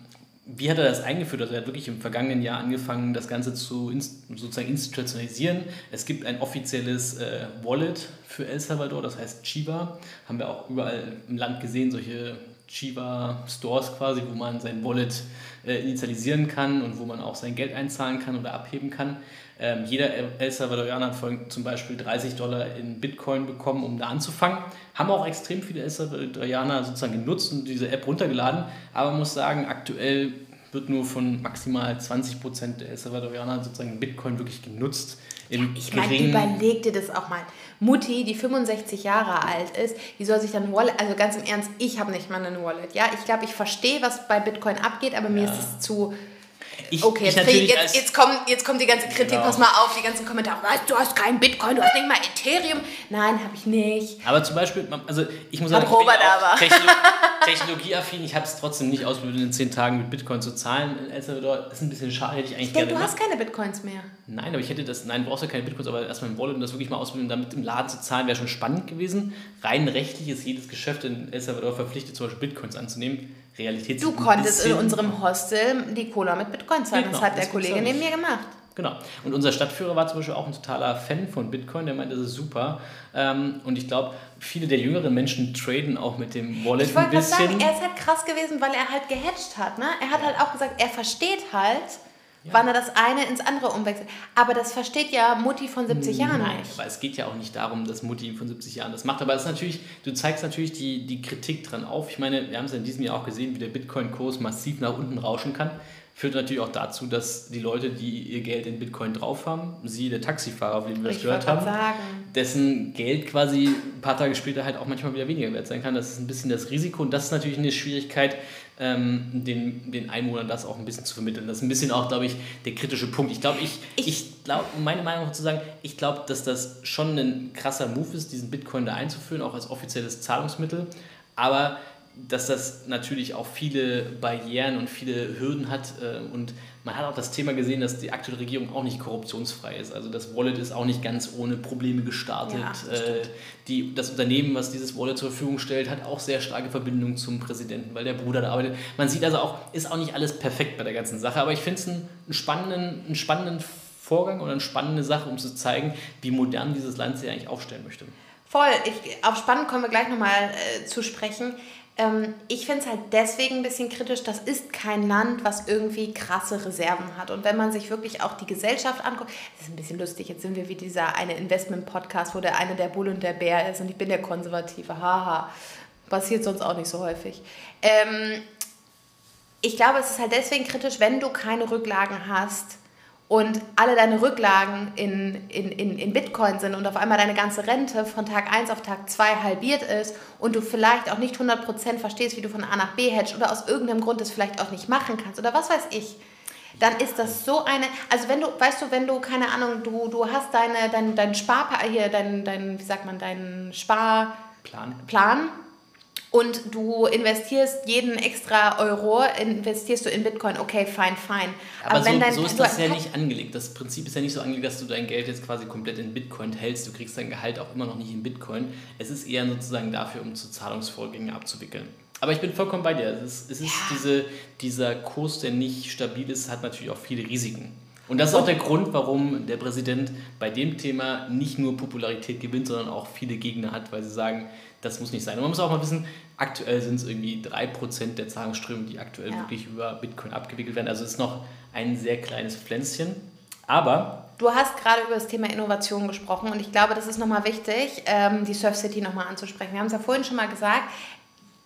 [SPEAKER 2] wie hat er das eingeführt? Also er hat wirklich im vergangenen Jahr angefangen, das Ganze zu sozusagen institutionalisieren. Es gibt ein offizielles äh, Wallet für El Salvador, das heißt Chiva. Haben wir auch überall im Land gesehen, solche Chiva Stores quasi, wo man sein Wallet äh, initialisieren kann und wo man auch sein Geld einzahlen kann oder abheben kann. Ähm, jeder El Salvadorianer hat zum Beispiel 30 Dollar in Bitcoin bekommen, um da anzufangen. Haben auch extrem viele El Salvadorianer sozusagen genutzt und diese App runtergeladen. Aber man muss sagen, aktuell wird nur von maximal 20 Prozent der El Salvadorianer sozusagen Bitcoin wirklich genutzt.
[SPEAKER 1] Ja, ich meine, überleg dir das auch mal. Mutti, die 65 Jahre alt ist, die soll sich dann ein Wallet, also ganz im Ernst, ich habe nicht mal ein Wallet. Ja, ich glaube, ich verstehe, was bei Bitcoin abgeht, aber mir ja. ist es zu ich, okay, jetzt, ich jetzt, jetzt, kommt, jetzt kommt die ganze Kritik, genau. pass mal auf, die ganzen Kommentare. Du hast kein Bitcoin, du hast nicht mal Ethereum. Nein, habe ich nicht.
[SPEAKER 2] Aber zum Beispiel, also ich muss sagen, ich bin. Technologie, technologieaffin. Ich habe es trotzdem nicht ausprobiert, in zehn Tagen mit Bitcoin zu zahlen in El Salvador. Das ist ein bisschen schade, hätte ich eigentlich ich
[SPEAKER 1] gerne. Du hast keine Bitcoins mehr.
[SPEAKER 2] Nein, aber ich hätte das, nein, du brauchst ja keine Bitcoins, aber erstmal ein Wallet und das wirklich mal ausprobieren, damit im Laden zu zahlen, wäre schon spannend gewesen. Rein rechtlich ist jedes Geschäft in El Salvador verpflichtet, zum Beispiel Bitcoins anzunehmen. Realität
[SPEAKER 1] Du konntest in unserem Hostel die Cola mit Bitcoin zahlen. Genau, das hat der Kollege neben mir gemacht.
[SPEAKER 2] Genau. Und unser Stadtführer war zum Beispiel auch ein totaler Fan von Bitcoin. Der meinte, das ist super. Ähm, und ich glaube, viele der jüngeren Menschen traden auch mit dem Wallet
[SPEAKER 1] ich ein bisschen. Sagen, er ist halt krass gewesen, weil er halt gehatcht hat. Ne? Er hat ja. halt auch gesagt, er versteht halt, ja. wann er das eine ins andere umwechselt. Aber das versteht ja Mutti von 70 Jahren
[SPEAKER 2] Nein, nicht. aber es geht ja auch nicht darum, dass Mutti von 70 Jahren das macht. Aber es ist natürlich, du zeigst natürlich die, die Kritik dran auf. Ich meine, wir haben es in diesem Jahr auch gesehen, wie der Bitcoin-Kurs massiv nach unten rauschen kann. Führt natürlich auch dazu, dass die Leute, die ihr Geld in Bitcoin drauf haben, sie der Taxifahrer, auf den wir das gehört haben, sagen. dessen Geld quasi ein paar Tage später halt auch manchmal wieder weniger wert sein kann. Das ist ein bisschen das Risiko und das ist natürlich eine Schwierigkeit, ähm, den, den Einwohnern das auch ein bisschen zu vermitteln. Das ist ein bisschen auch, glaube ich, der kritische Punkt. Ich glaube, ich, ich, ich glaube, um meine Meinung zu sagen, ich glaube, dass das schon ein krasser Move ist, diesen Bitcoin da einzuführen, auch als offizielles Zahlungsmittel. Aber dass das natürlich auch viele Barrieren und viele Hürden hat. Äh, und man hat auch das Thema gesehen, dass die aktuelle Regierung auch nicht korruptionsfrei ist. Also das Wallet ist auch nicht ganz ohne Probleme gestartet. Ja, äh, die, das Unternehmen, was dieses Wallet zur Verfügung stellt, hat auch sehr starke Verbindungen zum Präsidenten, weil der Bruder da arbeitet. Man sieht also auch, ist auch nicht alles perfekt bei der ganzen Sache. Aber ich finde es einen, einen, spannenden, einen spannenden Vorgang oder eine spannende Sache, um zu zeigen, wie modern dieses Land sich eigentlich aufstellen möchte.
[SPEAKER 1] Voll. Ich, auf spannend kommen wir gleich nochmal äh, zu sprechen. Ähm, ich finde es halt deswegen ein bisschen kritisch, das ist kein Land, was irgendwie krasse Reserven hat. Und wenn man sich wirklich auch die Gesellschaft anguckt, das ist ein bisschen lustig, jetzt sind wir wie dieser eine Investment-Podcast, wo der eine der Bull und der Bär ist und ich bin der Konservative, haha. Passiert sonst auch nicht so häufig. Ähm, ich glaube, es ist halt deswegen kritisch, wenn du keine Rücklagen hast, und alle deine Rücklagen in, in, in, in Bitcoin sind und auf einmal deine ganze Rente von Tag 1 auf Tag 2 halbiert ist und du vielleicht auch nicht 100% verstehst, wie du von A nach B hedgst oder aus irgendeinem Grund das vielleicht auch nicht machen kannst oder was weiß ich, dann ist das so eine, also wenn du, weißt du, wenn du, keine Ahnung, du, du hast deine, dein, dein Spar, hier, dein, dein, wie sagt man, deinen Sparplan Plan und du investierst jeden extra Euro, investierst du in Bitcoin, okay, fine, fine.
[SPEAKER 2] Aber, Aber so, dein, so, ist das ja nicht angelegt. Das Prinzip ist ja nicht so angelegt, dass du dein Geld jetzt quasi komplett in Bitcoin hältst. Du kriegst dein Gehalt auch immer noch nicht in Bitcoin. Es ist eher sozusagen dafür, um zu Zahlungsvorgänge abzuwickeln. Aber ich bin vollkommen bei dir. Es ist, es ist ja. diese, dieser Kurs, der nicht stabil ist, hat natürlich auch viele Risiken. Und das ist auch der Grund, warum der Präsident bei dem Thema nicht nur Popularität gewinnt, sondern auch viele Gegner hat, weil sie sagen, das muss nicht sein. Und man muss auch mal wissen, aktuell sind es irgendwie 3% der Zahlungsströme, die aktuell ja. wirklich über Bitcoin abgewickelt werden. Also es ist noch ein sehr kleines Pflänzchen. Aber.
[SPEAKER 1] Du hast gerade über das Thema Innovation gesprochen und ich glaube, das ist nochmal wichtig, ähm, die Surf City nochmal anzusprechen. Wir haben es ja vorhin schon mal gesagt.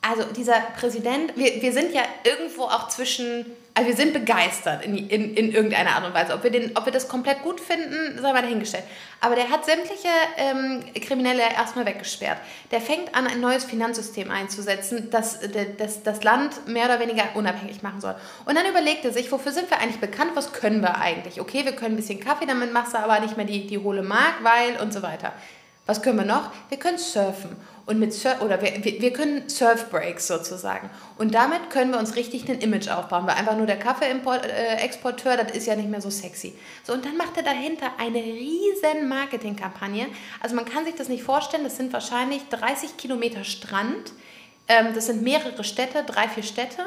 [SPEAKER 1] Also dieser Präsident, wir, wir sind ja irgendwo auch zwischen also wir sind begeistert in, in, in irgendeiner Art und Weise. Ob wir, den, ob wir das komplett gut finden, sei mal dahingestellt. Aber der hat sämtliche ähm, Kriminelle erstmal weggesperrt. Der fängt an, ein neues Finanzsystem einzusetzen, das, das das Land mehr oder weniger unabhängig machen soll. Und dann überlegt er sich, wofür sind wir eigentlich bekannt, was können wir eigentlich? Okay, wir können ein bisschen Kaffee, damit machst du aber nicht mehr die, die hohle Mark, weil und so weiter. Was können wir noch? Wir können surfen. Und mit Sur oder wir, wir können Surfbreaks sozusagen. Und damit können wir uns richtig ein Image aufbauen, weil einfach nur der Kaffee-Exporteur, das ist ja nicht mehr so sexy. So, und dann macht er dahinter eine riesen Marketingkampagne. Also man kann sich das nicht vorstellen, das sind wahrscheinlich 30 Kilometer Strand. Ähm, das sind mehrere Städte, drei, vier Städte.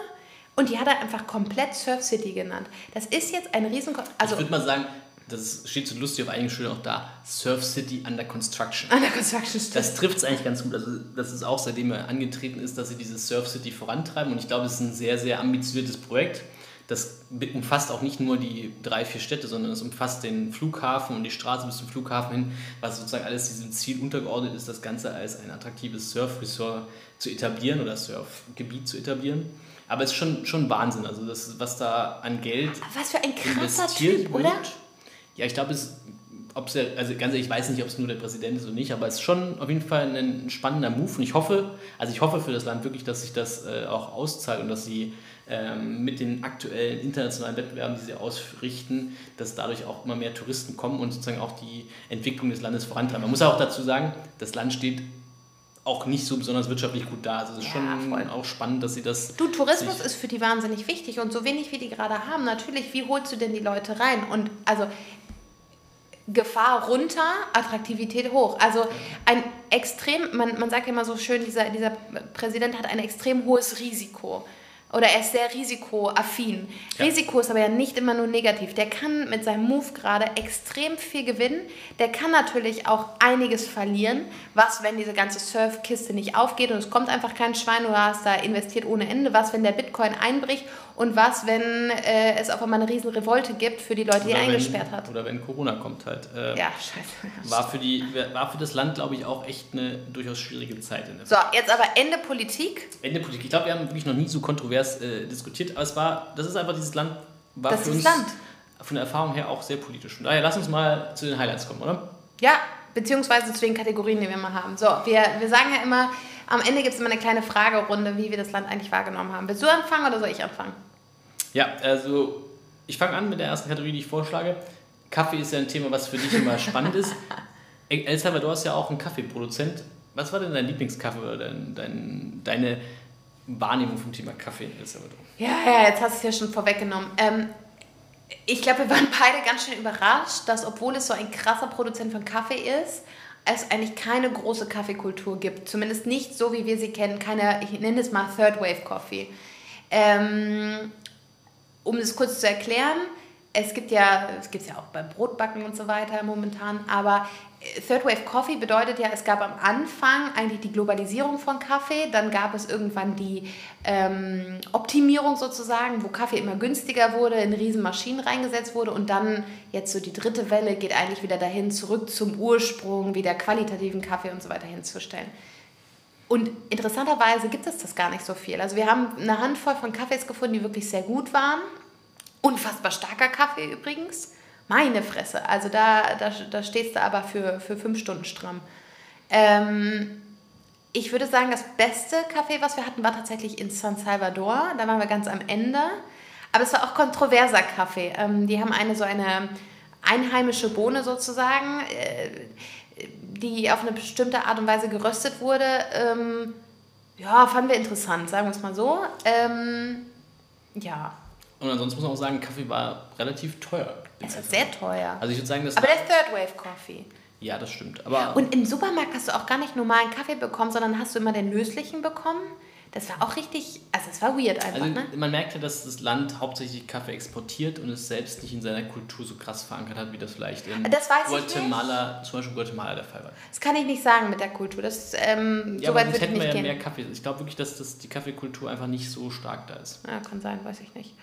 [SPEAKER 1] Und die hat er einfach komplett Surf City genannt. Das ist jetzt ein riesen...
[SPEAKER 2] Also, ich würde mal sagen, das steht so lustig auf einigen Schildern auch da, Surf City Under Construction.
[SPEAKER 1] Under Construction, stimmt.
[SPEAKER 2] Das trifft es eigentlich ganz gut. Also das ist auch, seitdem er angetreten ist, dass sie dieses Surf City vorantreiben und ich glaube, es ist ein sehr, sehr ambitioniertes Projekt. Das umfasst auch nicht nur die drei, vier Städte, sondern es umfasst den Flughafen und die Straße bis zum Flughafen hin, was sozusagen alles diesem Ziel untergeordnet ist, das Ganze als ein attraktives Surf-Resort zu etablieren oder Surfgebiet zu etablieren. Aber es ist schon, schon Wahnsinn, also das, was da an Geld.
[SPEAKER 1] Was für ein krasser Typ, oder?
[SPEAKER 2] Ja, ich glaube, es, ob's der, also ganz ehrlich, ich weiß nicht, ob es nur der Präsident ist oder nicht, aber es ist schon auf jeden Fall ein spannender Move und ich hoffe, also ich hoffe für das Land wirklich, dass sich das äh, auch auszahlt und dass sie ähm, mit den aktuellen internationalen Wettbewerben, die sie ausrichten, dass dadurch auch immer mehr Touristen kommen und sozusagen auch die Entwicklung des Landes vorantreiben. Man muss auch dazu sagen, das Land steht auch nicht so besonders wirtschaftlich gut da. Also es ist ja, schon voll. auch spannend, dass sie das.
[SPEAKER 1] Du, Tourismus ist für die wahnsinnig wichtig und so wenig wie die gerade haben, natürlich, wie holst du denn die Leute rein? Und also Gefahr runter, Attraktivität hoch. Also ein extrem, man, man sagt ja immer so schön, dieser, dieser Präsident hat ein extrem hohes Risiko. Oder er ist sehr risikoaffin. Ja. Risiko ist aber ja nicht immer nur negativ. Der kann mit seinem Move gerade extrem viel gewinnen. Der kann natürlich auch einiges verlieren. Was, wenn diese ganze Surfkiste nicht aufgeht und es kommt einfach kein Schwein, du hast da investiert ohne Ende. Was, wenn der Bitcoin einbricht und was, wenn äh, es auf einmal eine riesen Revolte gibt für die Leute, oder die er eingesperrt hat.
[SPEAKER 2] Oder wenn Corona kommt halt.
[SPEAKER 1] Äh, ja, scheiße.
[SPEAKER 2] War für, die, war für das Land, glaube ich, auch echt eine durchaus schwierige Zeit.
[SPEAKER 1] so, jetzt aber Ende Politik.
[SPEAKER 2] Ende Politik. Ich glaube, wir haben wirklich noch nie so kontrovers äh, diskutiert, aber es war, das ist einfach dieses Land, war
[SPEAKER 1] das
[SPEAKER 2] für uns
[SPEAKER 1] Land.
[SPEAKER 2] von der Erfahrung her auch sehr politisch. Von daher, lass uns mal zu den Highlights kommen, oder?
[SPEAKER 1] Ja, beziehungsweise zu den Kategorien, die wir mal haben. So, wir, wir sagen ja immer, am Ende gibt es immer eine kleine Fragerunde, wie wir das Land eigentlich wahrgenommen haben. Willst du anfangen oder soll ich anfangen?
[SPEAKER 2] Ja, also ich fange an mit der ersten Kategorie, die ich vorschlage. Kaffee ist ja ein Thema, was für dich immer spannend ist. El Salvador ist ja auch ein Kaffeeproduzent. Was war denn dein Lieblingskaffee oder dein, dein, deine Wahrnehmung vom Thema Kaffee in El Salvador?
[SPEAKER 1] Ja, ja, jetzt hast du es ja schon vorweggenommen. Ähm, ich glaube, wir waren beide ganz schön überrascht, dass obwohl es so ein krasser Produzent von Kaffee ist, es eigentlich keine große Kaffeekultur gibt. Zumindest nicht so, wie wir sie kennen. Keine, ich nenne es mal Third Wave Coffee. Ähm, um das kurz zu erklären, es gibt ja, es gibt ja auch beim Brotbacken und so weiter momentan, aber Third Wave Coffee bedeutet ja, es gab am Anfang eigentlich die Globalisierung von Kaffee, dann gab es irgendwann die ähm, Optimierung sozusagen, wo Kaffee immer günstiger wurde, in riesen Maschinen reingesetzt wurde und dann jetzt so die dritte Welle geht eigentlich wieder dahin, zurück zum Ursprung, wieder qualitativen Kaffee und so weiter hinzustellen. Und interessanterweise gibt es das gar nicht so viel. Also wir haben eine Handvoll von Kaffees gefunden, die wirklich sehr gut waren. Unfassbar starker Kaffee übrigens. Meine Fresse. Also da, da, da stehst du aber für, für fünf Stunden stramm. Ähm, ich würde sagen, das beste Kaffee, was wir hatten, war tatsächlich in San Salvador. Da waren wir ganz am Ende. Aber es war auch kontroverser Kaffee. Ähm, die haben eine so eine einheimische Bohne sozusagen. Äh, die auf eine bestimmte Art und Weise geröstet wurde. Ähm, Ja, fanden wir interessant, sagen wir es mal so. Ähm, ja.
[SPEAKER 2] Und ansonsten muss man auch sagen, Kaffee war relativ teuer.
[SPEAKER 1] Es ist sehr teuer.
[SPEAKER 2] Also ich würde sagen, das
[SPEAKER 1] Aber der Third Wave Coffee.
[SPEAKER 2] Ja, das stimmt. Aber
[SPEAKER 1] Und im Supermarkt hast du auch gar nicht normalen Kaffee bekommen, sondern hast du immer den löslichen bekommen. Das war auch richtig, also es war weird einfach,
[SPEAKER 2] also
[SPEAKER 1] ne?
[SPEAKER 2] man merkte, dass das Land hauptsächlich Kaffee exportiert und es selbst nicht in seiner Kultur so krass verankert hat, wie das vielleicht in
[SPEAKER 1] Das
[SPEAKER 2] Guatemala, zum Beispiel Guatemala der Fall war.
[SPEAKER 1] Das kann ich nicht sagen mit der Kultur. Das, ähm,
[SPEAKER 2] Ja,
[SPEAKER 1] so weit würde ich
[SPEAKER 2] hätten wir ja
[SPEAKER 1] gehen.
[SPEAKER 2] mehr Kaffee. Ich glaube wirklich, dass das die Kaffeekultur einfach nicht so stark da ist.
[SPEAKER 1] Ja, kann sein, weiß ich nicht.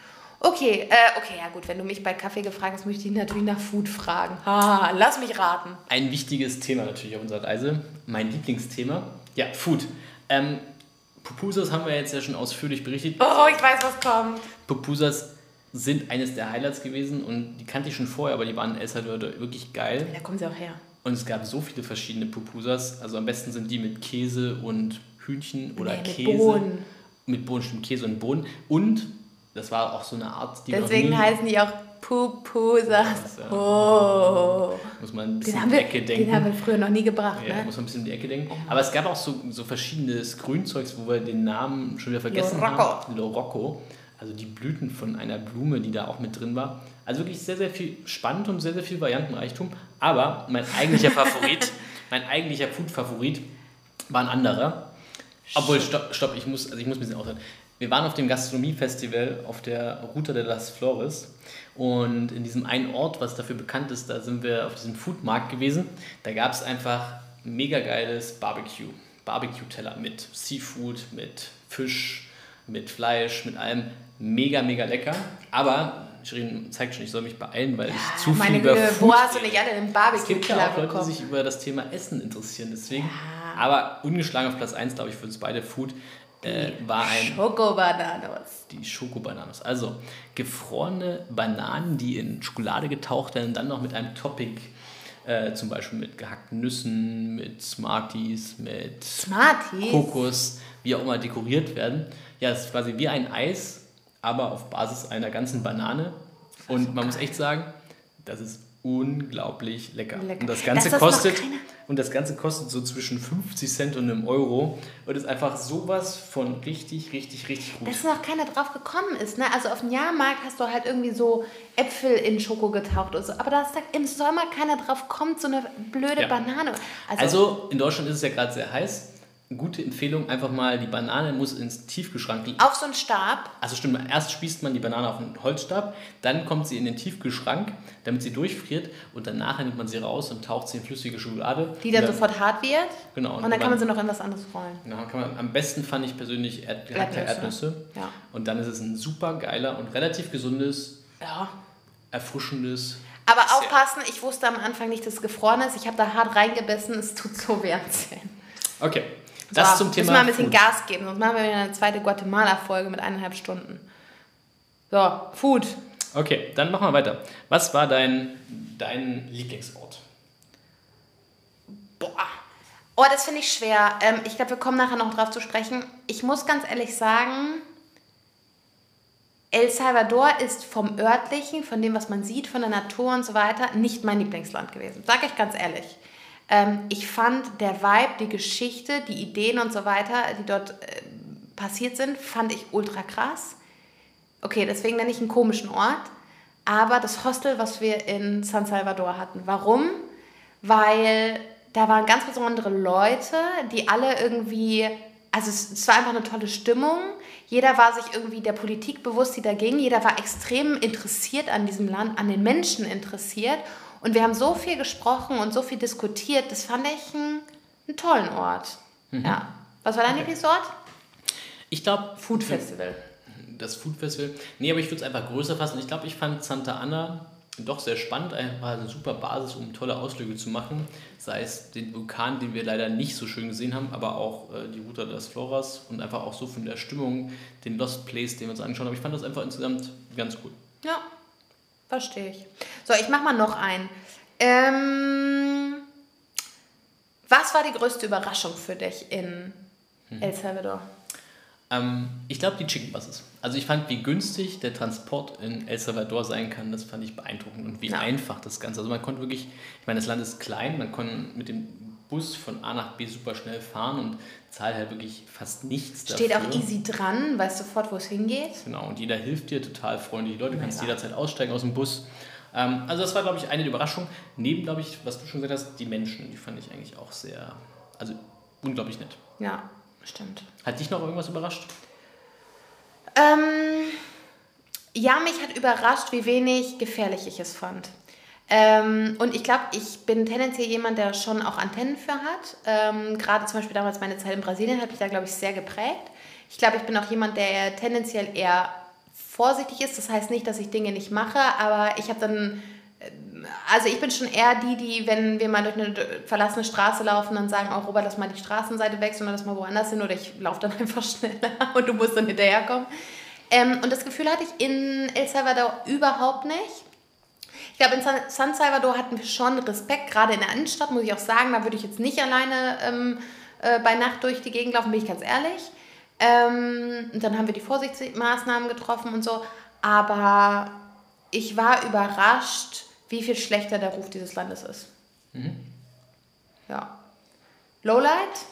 [SPEAKER 1] Okay, äh, okay, ja gut, wenn du mich bei Kaffee gefragt hast, möchte ich natürlich nach Food fragen. Ha, lass mich raten.
[SPEAKER 2] Ein wichtiges Thema natürlich auf unserer Reise. Mein Lieblingsthema. Ja, Food. Ähm, Pupusas haben wir jetzt ja schon ausführlich berichtet.
[SPEAKER 1] Oh, ich weiß, was kommt.
[SPEAKER 2] Pupusas sind eines der Highlights gewesen und die kannte ich schon vorher, aber die waren in El Salvador wirklich geil.
[SPEAKER 1] Da kommen sie auch her.
[SPEAKER 2] Und es gab so viele verschiedene Pupusas. Also am besten sind die mit Käse und Hühnchen oder
[SPEAKER 1] Nee, mit
[SPEAKER 2] Käse.
[SPEAKER 1] Bohnen.
[SPEAKER 2] Mit Bohnen, stimmt, Käse und Bohnen. Und das war auch so eine Art, die
[SPEAKER 1] Deswegen heißen die auch Pupusas.
[SPEAKER 2] Ja.
[SPEAKER 1] Oh.
[SPEAKER 2] muss man ein bisschen
[SPEAKER 1] Den
[SPEAKER 2] in
[SPEAKER 1] haben,
[SPEAKER 2] die
[SPEAKER 1] wir,
[SPEAKER 2] Ecke denken.
[SPEAKER 1] den haben wir früher noch nie gebracht,
[SPEAKER 2] Ja,
[SPEAKER 1] ne?
[SPEAKER 2] muss man ein bisschen in die Ecke denken. Aber es gab auch so, so verschiedenes Grünzeugs, wo wir den Namen schon wieder vergessen
[SPEAKER 1] Lorocco.
[SPEAKER 2] haben. Lorocco. Also die Blüten von einer Blume, die da auch mit drin war. Also wirklich sehr, sehr viel spannend und sehr, sehr viel Variantenreichtum. Aber mein eigentlicher Favorit, mein eigentlicher Food-Favorit war ein anderer. Obwohl, stopp, stopp, ich muss, also ich muss ein bisschen aushalten. Wir waren auf dem Gastronomiefestival auf der Ruta de las Flores und in diesem einen Ort, was dafür bekannt ist, da sind wir auf diesem Foodmarkt gewesen. Da gab es einfach mega geiles Barbecue. Barbecue-Teller mit Seafood, mit Fisch, mit Fleisch, mit allem. Mega, mega lecker. Aber Shirin zeigt schon, ich soll mich beeilen, weil ich zu viel
[SPEAKER 1] Meine
[SPEAKER 2] über
[SPEAKER 1] Güte,
[SPEAKER 2] Food
[SPEAKER 1] wo hast du nicht alle den
[SPEAKER 2] Es gibt ja
[SPEAKER 1] Barbecue-Teller
[SPEAKER 2] auch Leute, die
[SPEAKER 1] bekommen?
[SPEAKER 2] sich über das Thema Essen interessieren. Deswegen. Aber ungeschlagen auf Platz 1, glaube ich, für uns beide Food äh, war ein
[SPEAKER 1] Schokobananos.
[SPEAKER 2] die Schokobananas. Also gefrorene Bananen, die in Schokolade getaucht werden, dann noch mit einem Topping, äh, zum Beispiel mit gehackten Nüssen, mit Smarties, mit
[SPEAKER 1] Smarties.
[SPEAKER 2] Kokos, wie auch immer dekoriert werden. Ja, es ist quasi wie ein Eis, aber auf Basis einer ganzen Banane. Und man muss echt sagen, das ist unglaublich lecker.
[SPEAKER 1] Lecker.
[SPEAKER 2] Und das Ganze
[SPEAKER 1] das
[SPEAKER 2] kostet und das Ganze kostet so zwischen 50 Cent und einem Euro und ist einfach sowas von richtig, richtig, richtig gut.
[SPEAKER 1] Dass noch keiner drauf gekommen ist. Ne? Also auf dem Jahrmarkt hast du halt irgendwie so Äpfel in Schoko getaucht und so. Aber da ist im Sommer keiner drauf kommt, so eine blöde
[SPEAKER 2] Ja.
[SPEAKER 1] Banane. Also,
[SPEAKER 2] Also in Deutschland ist es ja gerade sehr heiß. Gute Empfehlung, einfach mal die Banane muss ins Tiefgeschrank.
[SPEAKER 1] auf so einen Stab.
[SPEAKER 2] Also stimmt, erst spießt man die Banane auf einen Holzstab, dann kommt sie in den Tiefkühlschrank, damit sie durchfriert und danach nimmt man sie raus und taucht sie in flüssige Schokolade.
[SPEAKER 1] Die dann
[SPEAKER 2] Und
[SPEAKER 1] sofort hart wird.
[SPEAKER 2] Genau.
[SPEAKER 1] Und dann kann man sie noch in was anderes rollen.
[SPEAKER 2] Ja, kann man, am besten fand ich persönlich Erd,
[SPEAKER 1] Erdnüsse.
[SPEAKER 2] Erdnüsse.
[SPEAKER 1] Ja.
[SPEAKER 2] Und dann ist es ein super geiler und relativ gesundes,
[SPEAKER 1] Ja.
[SPEAKER 2] erfrischendes.
[SPEAKER 1] Aber aufpassen, ich wusste am Anfang nicht, dass es gefroren ist. Ich habe da hart reingebissen, es tut so weh am Zähnen.
[SPEAKER 2] Okay, das
[SPEAKER 1] so,
[SPEAKER 2] zum Thema.
[SPEAKER 1] Müssen wir ein bisschen
[SPEAKER 2] Food.
[SPEAKER 1] Gas geben, sonst machen wir wieder eine zweite Guatemala-Folge mit eineinhalb Stunden. So, Food.
[SPEAKER 2] Okay, dann machen wir weiter. Was war dein, dein Lieblingsort?
[SPEAKER 1] Boah. Oh, das finde ich schwer. Ähm, ich glaube, wir kommen nachher noch drauf zu sprechen. Ich muss ganz ehrlich sagen, El Salvador ist vom örtlichen, von dem, was man sieht, von der Natur und so weiter, nicht mein Lieblingsland gewesen. Sag ich ganz ehrlich. Ähm, ich fand der Vibe, die Geschichte, die Ideen und so weiter, die dort äh, passiert sind, fand ich ultra krass. Okay, deswegen nenne ich einen komischen Ort. Aber das Hostel, was wir in San Salvador hatten. Warum? Weil da waren ganz besondere Leute, die alle irgendwie, also es, es war einfach eine tolle Stimmung. Jeder war sich irgendwie der Politik bewusst, die da ging. Jeder war extrem interessiert an diesem Land, an den Menschen interessiert. Und wir haben so viel gesprochen und so viel diskutiert. Das fand ich einen, einen tollen Ort. Ja. Was war dein Lieblingsort?
[SPEAKER 2] Ich glaube,
[SPEAKER 1] Food Festival.
[SPEAKER 2] das Food Festival. Nee, aber ich würde es einfach größer fassen. Ich glaube, ich fand Santa Ana doch sehr spannend. War eine super Basis, um tolle Ausflüge zu machen. Sei es den Vulkan, den wir leider nicht so schön gesehen haben, aber auch äh, die Ruta de las Floras und einfach auch so von der Stimmung, den Lost Place, den wir uns angeschaut haben. Ich fand das einfach insgesamt ganz gut.
[SPEAKER 1] Ja, verstehe ich. So, ich mache mal noch einen. Ähm, was war die größte Überraschung für dich in El Salvador?
[SPEAKER 2] Ähm, ich glaube, die Chicken Buses. Also ich fand, wie günstig der Transport in El Salvador sein kann, das fand ich beeindruckend und wie
[SPEAKER 1] Ja.
[SPEAKER 2] einfach das Ganze. Also man konnte wirklich, ich meine, das Land ist klein, man konnte mit dem Bus von A nach B super schnell fahren und zahle halt wirklich fast nichts
[SPEAKER 1] Steht dafür. auch easy dran, weißt sofort, wo es hingeht.
[SPEAKER 2] Genau, und jeder hilft dir, total freundlich. Die Leute, du kannst jederzeit aussteigen aus dem Bus. Ähm, also das war, glaube ich, eine der Überraschungen. Neben, glaube ich, was du schon gesagt hast, die Menschen, die fand ich eigentlich auch sehr, also unglaublich nett.
[SPEAKER 1] Ja, stimmt.
[SPEAKER 2] Hat dich noch irgendwas überrascht?
[SPEAKER 1] Ähm, ja, mich hat überrascht, wie wenig gefährlich ich es fand. Ähm, und ich glaube, ich bin tendenziell jemand, der schon auch Antennen für hat. Ähm, Gerade zum Beispiel damals meine Zeit in Brasilien hat mich da, glaube ich, sehr geprägt. Ich glaube, ich bin auch jemand, der tendenziell eher vorsichtig ist. Das heißt nicht, dass ich Dinge nicht mache, aber ich habe dann äh, also ich bin schon eher die, die, wenn wir mal durch eine verlassene Straße laufen, dann sagen, oh, Robert, lass mal die Straßenseite wechseln oder lass mal woanders hin oder ich laufe dann einfach schneller und du musst dann hinterherkommen. Ähm, und das Gefühl hatte ich in El Salvador überhaupt nicht. Ich glaube, in San Salvador hatten wir schon Respekt, gerade in der Innenstadt, muss ich auch sagen. Da würde ich jetzt nicht alleine ähm, äh, bei Nacht durch die Gegend laufen, bin ich ganz ehrlich. Ähm, dann haben wir die Vorsichtsmaßnahmen getroffen und so. Aber ich war überrascht, wie viel schlechter der Ruf dieses Landes ist. Mhm. Ja. Lowlight?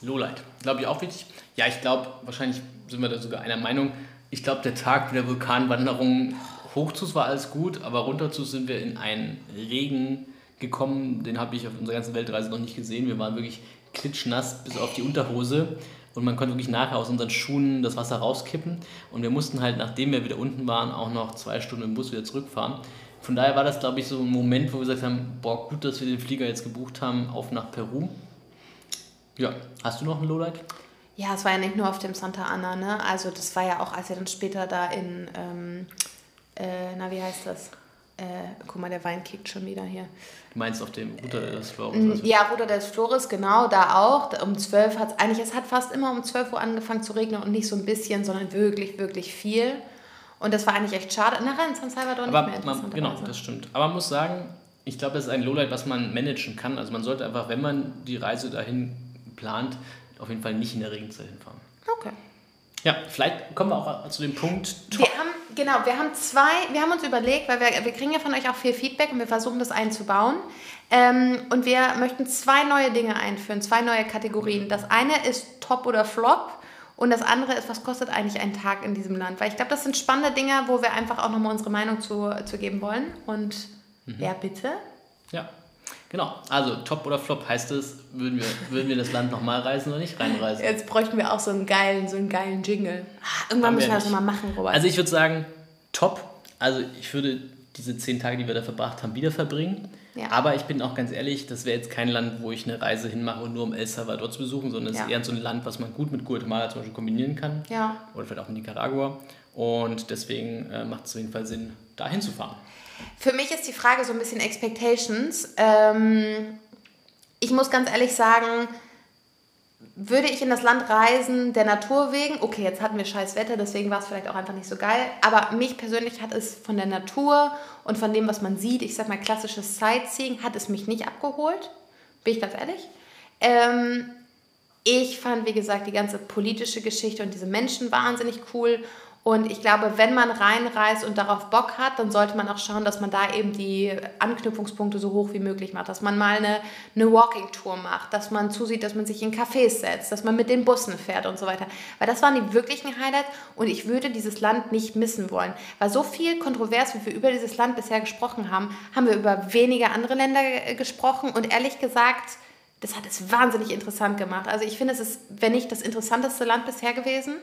[SPEAKER 2] Lowlight, glaube ich auch wichtig. Ja, ich glaube, wahrscheinlich sind wir da sogar einer Meinung. Ich glaube, der Tag der Vulkanwanderung hoch zu war alles gut, aber runter zu sind wir in einen Regen gekommen. Den habe ich auf unserer ganzen Weltreise noch nicht gesehen. Wir waren wirklich klitschnass bis auf die Unterhose und man konnte wirklich nachher aus unseren Schuhen das Wasser rauskippen. Und wir mussten halt, nachdem wir wieder unten waren, auch noch zwei Stunden im Bus wieder zurückfahren. Von daher war das, glaube ich, so ein Moment, wo wir gesagt haben, boah, gut, dass wir den Flieger jetzt gebucht haben, auf nach Peru. Ja, hast du noch ein Lowlight?
[SPEAKER 1] Ja, es war ja nicht nur auf dem Santa Ana, ne? Also das war ja auch, als wir dann später da in, ähm, äh, na wie heißt das? Äh, guck mal, der Wein kickt schon wieder hier.
[SPEAKER 2] Du meinst auf dem Ruta des Flores?
[SPEAKER 1] Also ja, Ruta des Flores, genau, da auch. Um 12 hat es, eigentlich, es hat fast immer um 12 Uhr angefangen zu regnen und nicht so ein bisschen, sondern wirklich, wirklich viel. Und das war eigentlich echt schade. Nachher in San Salvador
[SPEAKER 2] Aber nicht mehr man, Genau, das stimmt. Aber man muss sagen, ich glaube, das ist ein Lowlight, was man managen kann. Also man sollte einfach, wenn man die Reise dahin plant, auf jeden Fall nicht in der Regenzeit hinfahren.
[SPEAKER 1] Okay.
[SPEAKER 2] Ja, vielleicht kommen wir auch zu dem Punkt.
[SPEAKER 1] Wir haben, genau, wir haben zwei, wir haben uns überlegt, weil wir, wir kriegen ja von euch auch viel Feedback und wir versuchen das einzubauen. Ähm, und wir möchten zwei neue Dinge einführen, zwei neue Kategorien. Das eine ist Top oder Flop und das andere ist, was kostet eigentlich ein Tag in diesem Land? Weil ich glaube, das sind spannende Dinge, wo wir einfach auch nochmal unsere Meinung zu, zu geben wollen. Und mhm. wer bitte?
[SPEAKER 2] Ja, genau. Also Top oder Flop heißt es, würden wir, würden wir das Land nochmal reisen oder nicht reinreisen?
[SPEAKER 1] Jetzt bräuchten wir auch so einen geilen, so einen geilen Jingle. Ah, irgendwann müssen wir das nochmal machen, Robert.
[SPEAKER 2] Also ich würde sagen, Top. Also ich würde diese zehn Tage, die wir da verbracht haben, wieder verbringen. Ja. Aber ich bin auch ganz ehrlich, das wäre jetzt kein Land, wo ich eine Reise hinmache, nur um El Salvador zu besuchen, sondern es ja. ist eher so ein Land, was man gut mit Guatemala zum Beispiel kombinieren kann.
[SPEAKER 1] Ja.
[SPEAKER 2] Oder vielleicht auch mit Nicaragua. Und deswegen äh, macht es auf jeden Fall Sinn, da hinzufahren.
[SPEAKER 1] Für mich ist die Frage so ein bisschen Expectations. Ähm, ich muss ganz ehrlich sagen, würde ich in das Land reisen, der Natur wegen, okay, jetzt hatten wir scheiß Wetter, deswegen war es vielleicht auch einfach nicht so geil, aber mich persönlich hat es von der Natur und von dem, was man sieht, ich sag mal klassisches Sightseeing, hat es mich nicht abgeholt, bin ich ganz ehrlich. Ähm, ich fand, wie gesagt, die ganze politische Geschichte und diese Menschen wahnsinnig cool und ich glaube, wenn man reinreist und darauf Bock hat, dann sollte man auch schauen, dass man da eben die Anknüpfungspunkte so hoch wie möglich macht. Dass man mal eine, eine Walking-Tour macht, dass man zusieht, dass man sich in Cafés setzt, dass man mit den Bussen fährt und so weiter. Weil das waren die wirklichen Highlights und ich würde dieses Land nicht missen wollen. Weil so viel kontrovers, wie wir über dieses Land bisher gesprochen haben, haben wir über wenige andere Länder gesprochen und ehrlich gesagt, das hat es wahnsinnig interessant gemacht. Also ich finde, es ist, wenn nicht das interessanteste Land bisher gewesen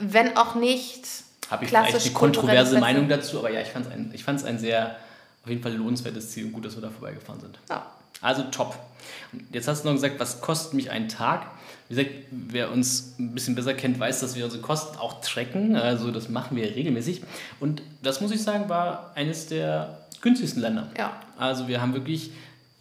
[SPEAKER 1] wenn auch nicht.
[SPEAKER 2] Habe ich vielleicht eine kontroverse Meinung dazu, aber ja, ich fand es ein, ich ein sehr, auf jeden Fall lohnenswertes Ziel und gut, dass wir da vorbeigefahren sind.
[SPEAKER 1] Ja.
[SPEAKER 2] Also top. Jetzt hast du noch gesagt, was kostet mich ein Tag? Wie gesagt, wer uns ein bisschen besser kennt, weiß, dass wir unsere Kosten auch tracken. Also das machen wir regelmäßig. Und das muss ich sagen, war eines der günstigsten Länder.
[SPEAKER 1] Ja.
[SPEAKER 2] Also wir haben wirklich,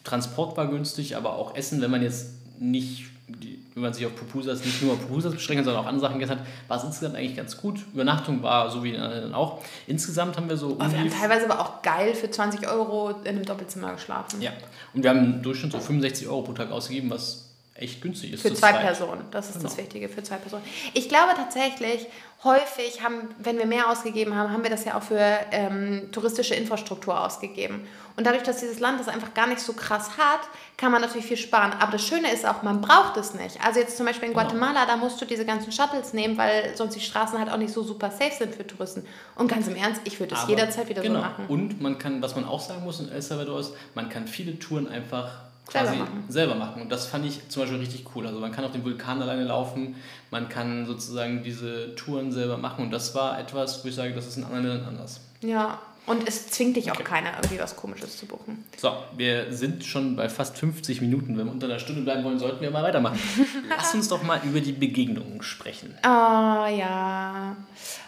[SPEAKER 2] Transport war günstig, aber auch Essen, wenn man jetzt nicht die, wenn man sich auf Pupusas nicht nur auf Pupusas beschränkt, sondern auch andere Sachen gegessen hat, war es insgesamt eigentlich ganz gut. Übernachtung war so wie in anderen auch. Insgesamt haben wir so.
[SPEAKER 1] Oh, wir haben teilweise aber auch geil für 20 Euro in einem Doppelzimmer geschlafen.
[SPEAKER 2] Ja. Und wir haben im Durchschnitt so 65 Euro pro Tag ausgegeben, was echt günstig ist.
[SPEAKER 1] Für zwei zweit. Personen, das ist genau. das Wichtige, für zwei Personen. Ich glaube tatsächlich, häufig haben, wenn wir mehr ausgegeben haben, haben wir das ja auch für ähm, touristische Infrastruktur ausgegeben. Und dadurch, dass dieses Land das einfach gar nicht so krass hat, kann man natürlich viel sparen. Aber das Schöne ist auch, man braucht es nicht. Also jetzt zum Beispiel in genau. Guatemala, da musst du diese ganzen Shuttles nehmen, weil sonst die Straßen halt auch nicht so super safe sind für Touristen. Und ganz im Ernst, ich würde das jederzeit wieder genau. so machen.
[SPEAKER 2] Und man kann, was man auch sagen muss in El Salvador ist, man kann viele Touren einfach quasi selber machen. selber machen. Und das fand ich zum Beispiel richtig cool. Also man kann auf den Vulkan alleine laufen, man kann sozusagen diese Touren selber machen. Und das war etwas, wo ich sage, das ist in anderen Ländern anders.
[SPEAKER 1] Ja, und es zwingt dich auch okay. keiner, irgendwie was Komisches zu buchen.
[SPEAKER 2] So, wir sind schon bei fast 50 Minuten. Wenn wir unter einer Stunde bleiben wollen, sollten wir mal weitermachen. Lass uns doch mal über die Begegnungen sprechen.
[SPEAKER 1] Ah, oh, ja.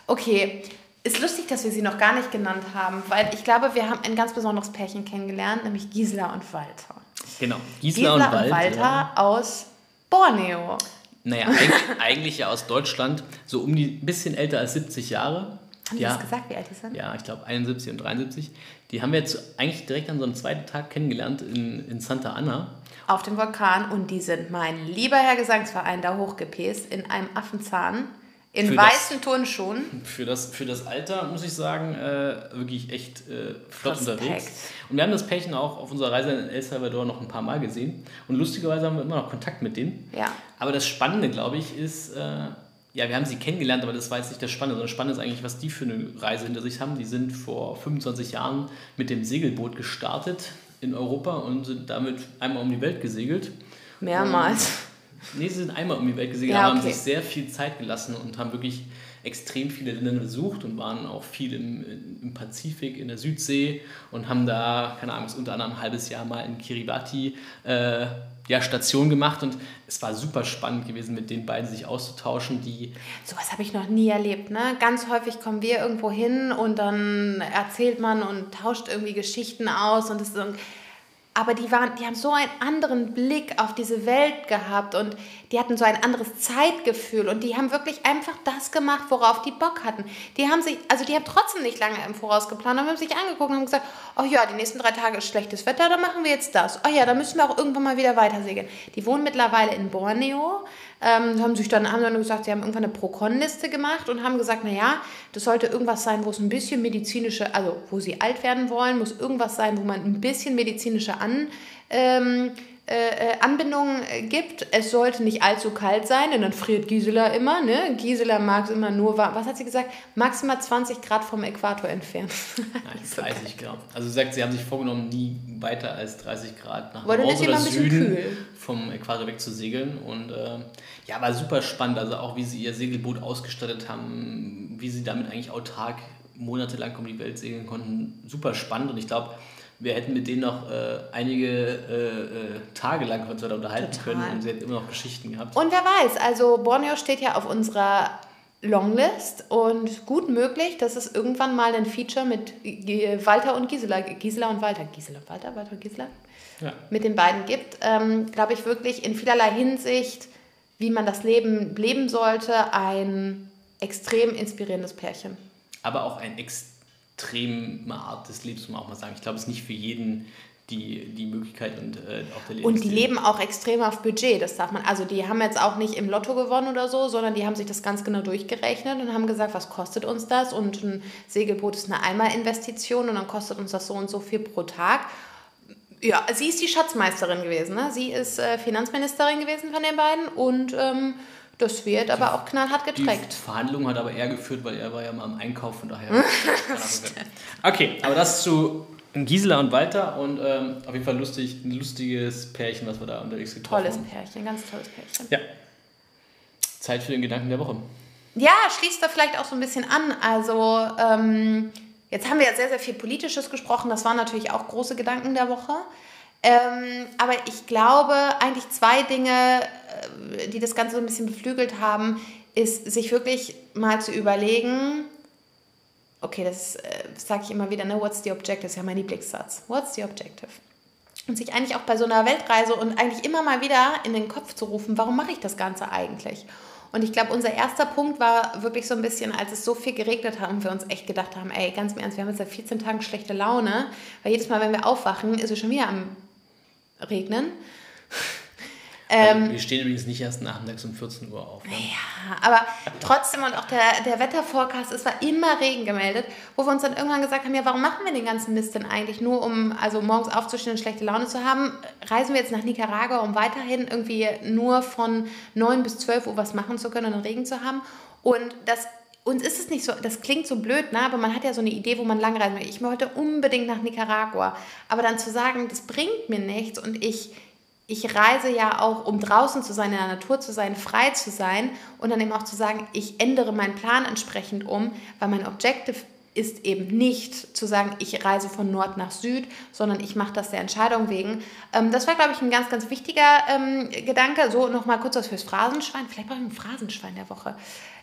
[SPEAKER 1] Okay. Ist lustig, dass wir sie noch gar nicht genannt haben, weil ich glaube, wir haben ein ganz besonderes Pärchen kennengelernt, nämlich Gisela und Walter.
[SPEAKER 2] Genau,
[SPEAKER 1] Gisela, Gisela und, Walter, und Walter aus Borneo.
[SPEAKER 2] Naja, eigentlich, eigentlich ja aus Deutschland, so um die bisschen älter als 70 Jahre.
[SPEAKER 1] Haben die ja, das gesagt, wie alt die sind?
[SPEAKER 2] Ja, ich glaube 71 und 73. Die haben wir jetzt eigentlich direkt an so einem zweiten Tag kennengelernt in, in Santa Anna.
[SPEAKER 1] Auf dem Vulkan und die sind mein lieber Herr Gesangsverein da hochgepäst in einem Affenzahn. In weißen das, Turnschuhen.
[SPEAKER 2] Für das, für das Alter, muss ich sagen, äh, wirklich echt äh, flott Respekt. unterwegs. Und wir haben das Pärchen auch auf unserer Reise in El Salvador noch ein paar Mal gesehen. Und lustigerweise haben wir immer noch Kontakt mit denen.
[SPEAKER 1] Ja.
[SPEAKER 2] Aber das Spannende, glaube ich, ist, äh, ja, wir haben sie kennengelernt, aber das war jetzt nicht das Spannende, sondern das Spannende ist eigentlich, was die für eine Reise hinter sich haben. Die sind vor 25 Jahren mit dem Segelboot gestartet in Europa und sind damit einmal um die Welt gesegelt.
[SPEAKER 1] Mehrmals.
[SPEAKER 2] Und, nee, sie sind einmal um die Welt gesegelt, ja, okay. haben sich sehr viel Zeit gelassen und haben wirklich extrem viele Länder besucht und waren auch viel im, im Pazifik, in der Südsee und haben da, keine Ahnung, unter anderem ein halbes Jahr mal in Kiribati äh, ja, Station gemacht und es war super spannend gewesen, mit den beiden sich auszutauschen, die...
[SPEAKER 1] Sowas habe ich noch nie erlebt, ne? Ganz häufig kommen wir irgendwo hin und dann erzählt man und tauscht irgendwie Geschichten aus und es ist aber die, waren, die haben so einen anderen Blick auf diese Welt gehabt und die hatten so ein anderes Zeitgefühl und die haben wirklich einfach das gemacht, worauf die Bock hatten. Die haben sich, also die haben trotzdem nicht lange im Voraus geplant, aber haben sich angeguckt und haben gesagt, oh ja, die nächsten drei Tage ist schlechtes Wetter, dann machen wir jetzt das. Oh ja, dann müssen wir auch irgendwann mal wieder weiter segeln. Die wohnen mittlerweile in Borneo, ähm, haben sich dann, haben dann gesagt, sie haben irgendwann eine Pro-Con-Liste gemacht und haben gesagt, naja, das sollte irgendwas sein, wo es ein bisschen medizinische, also wo sie alt werden wollen, muss irgendwas sein, wo man ein bisschen medizinische An... Ähm, äh, äh, Anbindung äh, gibt. Es sollte nicht allzu kalt sein, denn dann friert Gisela immer. Ne? Gisela mag es immer nur warm. Was hat sie gesagt? Maximal 20 Grad vom Äquator entfernt.
[SPEAKER 2] Nein, 30 Grad. Also sie sagt, sie haben sich vorgenommen, nie weiter als 30 Grad nach
[SPEAKER 1] Norden oder Süden kühl.
[SPEAKER 2] vom Äquator weg zu segeln. Und äh, ja, war super spannend. Also auch, wie sie ihr Segelboot ausgestattet haben, wie sie damit eigentlich autark monatelang um die Welt segeln konnten. Super spannend und ich glaube, wir hätten mit denen noch äh, einige äh, äh, Tage lang uns unterhalten Total. können und sie hätten immer noch Geschichten gehabt.
[SPEAKER 1] Und wer weiß, also Borneo steht ja auf unserer Longlist und gut möglich, dass es irgendwann mal ein Feature mit Walter und Gisela, Gisela und Walter, Gisela und Walter, Walter und Gisela, ja. mit den beiden gibt. Ähm, Glaube ich wirklich in vielerlei Hinsicht, wie man das Leben leben sollte, ein extrem inspirierendes Pärchen.
[SPEAKER 2] Aber auch ein extrem extreme Art des Lebens, muss man auch mal sagen. Ich glaube, es ist nicht für jeden die, die Möglichkeit und äh, auch der
[SPEAKER 1] Lebensstil. Und die leben auch extrem auf Budget, das darf man. Also die haben jetzt auch nicht im Lotto gewonnen oder so, sondern die haben sich das ganz genau durchgerechnet und haben gesagt, was kostet uns das? Und ein Segelboot ist eine Einmalinvestition und dann kostet uns das so und so viel pro Tag. Ja, sie ist die Schatzmeisterin gewesen. Ne? Sie ist äh, Finanzministerin gewesen von den beiden und ähm, das wird die, aber auch knallhart getrackt.
[SPEAKER 2] Die Verhandlung hat aber er geführt, weil er war ja mal am Einkauf, von daher. okay, aber das zu Gisela und Walter und ähm, auf jeden Fall lustig, ein lustiges Pärchen, was wir da unterwegs getroffen
[SPEAKER 1] haben. Tolles Pärchen, ganz tolles Pärchen.
[SPEAKER 2] Ja. Zeit für den Gedanken der Woche.
[SPEAKER 1] Ja, schließt da vielleicht auch so ein bisschen an. Also, ähm, jetzt haben wir ja sehr, sehr viel Politisches gesprochen. Das waren natürlich auch große Gedanken der Woche. Ähm, aber ich glaube, eigentlich zwei Dinge, die das Ganze so ein bisschen beflügelt haben, ist, sich wirklich mal zu überlegen, okay, das äh, sage ich immer wieder, ne, what's the objective? Das ist ja mein Lieblingssatz. What's the objective? Und sich eigentlich auch bei so einer Weltreise und eigentlich immer mal wieder in den Kopf zu rufen, warum mache ich das Ganze eigentlich? Und ich glaube, unser erster Punkt war wirklich so ein bisschen, als es so viel geregnet hat und wir uns echt gedacht haben, ey, ganz im Ernst, wir haben jetzt seit 14 Tagen schlechte Laune, weil jedes Mal, wenn wir aufwachen, ist es schon wieder am Regnen. Ähm,
[SPEAKER 2] wir stehen übrigens nicht erst nachmittags um 14 Uhr auf. Ne?
[SPEAKER 1] Ja, aber trotzdem und auch der, der Wetterforecast, es war immer Regen gemeldet, wo wir uns dann irgendwann gesagt haben, ja, warum machen wir den ganzen Mist denn eigentlich? Nur um also morgens aufzustehen und schlechte Laune zu haben, reisen wir jetzt nach Nicaragua, um weiterhin irgendwie nur von 9 bis 12 Uhr was machen zu können und Regen zu haben. Und das uns ist es nicht so, das klingt so blöd, ne? aber man hat ja so eine Idee, wo man lang reisen will. Ich wollte unbedingt nach Nicaragua. Aber dann zu sagen, das bringt mir nichts und ich, ich reise ja auch, um draußen zu sein, in der Natur zu sein, frei zu sein und dann eben auch zu sagen, ich ändere meinen Plan entsprechend um, weil mein Objective ist eben nicht zu sagen, ich reise von Nord nach Süd, sondern ich mache das der Entscheidung wegen. Ähm, das war, glaube ich, ein ganz, ganz wichtiger ähm, Gedanke. So, nochmal kurz was fürs Phrasenschwein. Vielleicht brauche ich ein Phrasenschwein der Woche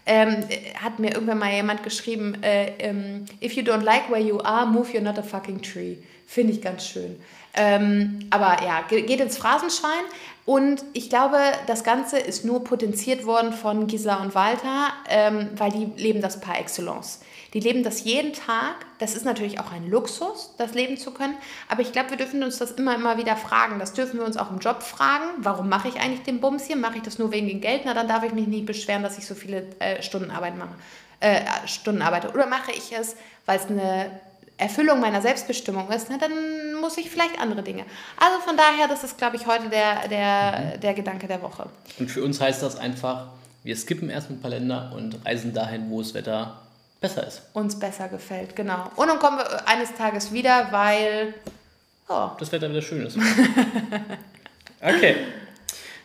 [SPEAKER 1] ähm, hat mir irgendwann mal jemand geschrieben, äh, ähm, if you don't like where you are, move you're not a fucking tree. Finde ich ganz schön. Ähm, aber ja, geht ins Phrasenschwein. Und ich glaube, das Ganze ist nur potenziert worden von Gisela und Walter, ähm, weil die leben das par excellence. Die leben das jeden Tag. Das ist natürlich auch ein Luxus, das leben zu können. Aber ich glaube, wir dürfen uns das immer, immer wieder fragen. Das dürfen wir uns auch im Job fragen. Warum mache ich eigentlich den Bums hier? Mache ich das nur wegen dem Geld? Na, dann darf ich mich nicht beschweren, dass ich so viele äh, Stunden mache. Äh, Stunden arbeite. Oder mache ich es, weil es eine Erfüllung meiner Selbstbestimmung ist, na, dann muss ich vielleicht andere Dinge. Also von daher, das ist, glaube ich, heute der, der, mhm. der Gedanke der Woche.
[SPEAKER 2] Und für uns heißt das einfach, wir skippen erstmal ein paar Länder und reisen dahin, wo das Wetter besser ist.
[SPEAKER 1] Uns besser gefällt, genau. Und dann kommen wir eines Tages wieder, weil
[SPEAKER 2] oh. das Wetter wieder schön ist. okay.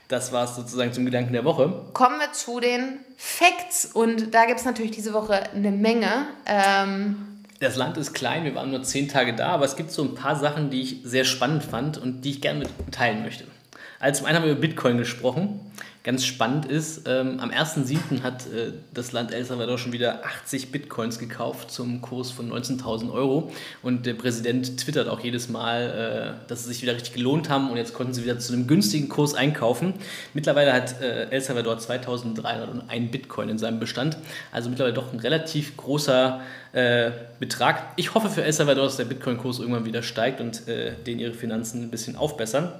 [SPEAKER 2] Das war es sozusagen zum Gedanken der Woche.
[SPEAKER 1] Kommen wir zu den Facts. Und da gibt es natürlich diese Woche eine Menge. Ähm
[SPEAKER 2] das Land ist klein, wir waren nur zehn Tage da, aber es gibt so ein paar Sachen, die ich sehr spannend fand und die ich gerne mit teilen möchte. Also zum einen haben wir über Bitcoin gesprochen ganz spannend ist, ähm, am 1.7. hat äh, das Land El Salvador schon wieder 80 Bitcoins gekauft zum Kurs von 19.000 Euro. Und der Präsident twittert auch jedes Mal, äh, dass sie sich wieder richtig gelohnt haben und jetzt konnten sie wieder zu einem günstigen Kurs einkaufen. Mittlerweile hat äh, El Salvador 2.301 Bitcoin in seinem Bestand. Also mittlerweile doch ein relativ großer äh, Betrag. Ich hoffe für El Salvador, dass der Bitcoin-Kurs irgendwann wieder steigt und äh, denen ihre Finanzen ein bisschen aufbessern.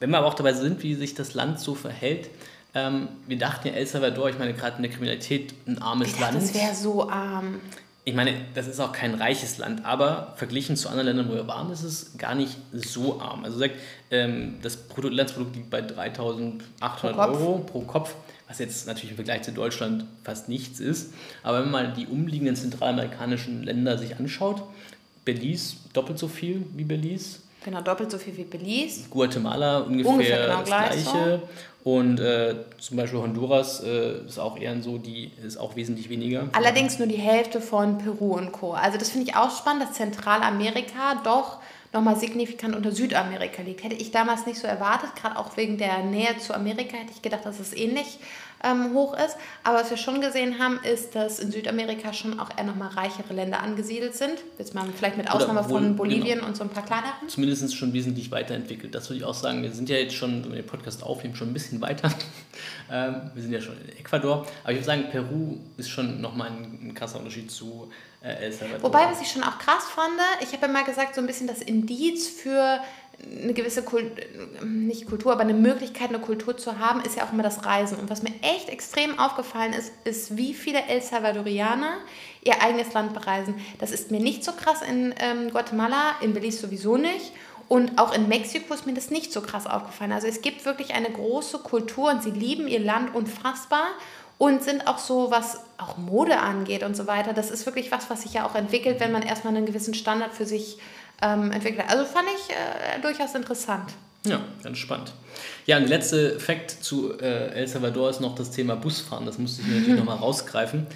[SPEAKER 2] Wenn wir aber auch dabei sind, wie sich das Land so verhält, ähm, wir dachten ja El Salvador, ich meine gerade in der Kriminalität ein armes
[SPEAKER 1] ich
[SPEAKER 2] Land.
[SPEAKER 1] Das wäre so arm.
[SPEAKER 2] Ich meine, das ist auch kein reiches Land, aber verglichen zu anderen Ländern, wo wir waren, ist es gar nicht so arm. Also sagt, ähm, das Bruttoinlandsprodukt liegt bei 3.800 Euro pro Kopf, was jetzt natürlich im Vergleich zu Deutschland fast nichts ist. Aber wenn man mal die umliegenden zentralamerikanischen Länder sich anschaut, Belize doppelt so viel wie Belize,
[SPEAKER 1] Genau, doppelt so viel wie Belize.
[SPEAKER 2] Guatemala ungefähr, ungefähr genau das gleich gleiche. So. Und äh, zum Beispiel Honduras äh, ist auch eher so, die ist auch wesentlich weniger.
[SPEAKER 1] Allerdings nur die Hälfte von Peru und Co. Also das finde ich auch spannend, dass Zentralamerika doch nochmal signifikant unter Südamerika liegt. Hätte ich damals nicht so erwartet, gerade auch wegen der Nähe zu Amerika, hätte ich gedacht, dass es ähnlich ähm, hoch ist. Aber was wir schon gesehen haben, ist, dass in Südamerika schon auch eher nochmal reichere Länder angesiedelt sind. Jetzt mal vielleicht mit Ausnahme wohl, von Bolivien genau. und so ein paar kleineren.
[SPEAKER 2] Zumindest schon wesentlich weiterentwickelt. Das würde ich auch sagen. Wir sind ja jetzt schon, wenn wir den Podcast aufnehmen, schon ein bisschen weiter. ähm, wir sind ja schon in Ecuador. Aber ich würde sagen, Peru ist schon nochmal ein, ein krasser Unterschied zu äh, El Salvador.
[SPEAKER 1] Wobei, was ich schon auch krass fand, ich habe ja mal gesagt, so ein bisschen das Indiz für eine gewisse Kult, nicht Kultur, aber eine Möglichkeit, eine Kultur zu haben, ist ja auch immer das Reisen. Und was mir echt extrem aufgefallen ist, ist, wie viele El Salvadorianer ihr eigenes Land bereisen. Das ist mir nicht so krass in ähm, Guatemala, in Belize sowieso nicht. Und auch in Mexiko ist mir das nicht so krass aufgefallen. Also es gibt wirklich eine große Kultur und sie lieben ihr Land unfassbar und sind auch so, was auch Mode angeht und so weiter. Das ist wirklich was, was sich ja auch entwickelt, wenn man erstmal einen gewissen Standard für sich ähm, entwickelt. Also fand ich äh, durchaus interessant.
[SPEAKER 2] Ja, ganz spannend. Ja, und der letzte Fakt zu äh, El Salvador ist noch das Thema Busfahren. Das musste ich mir natürlich nochmal rausgreifen.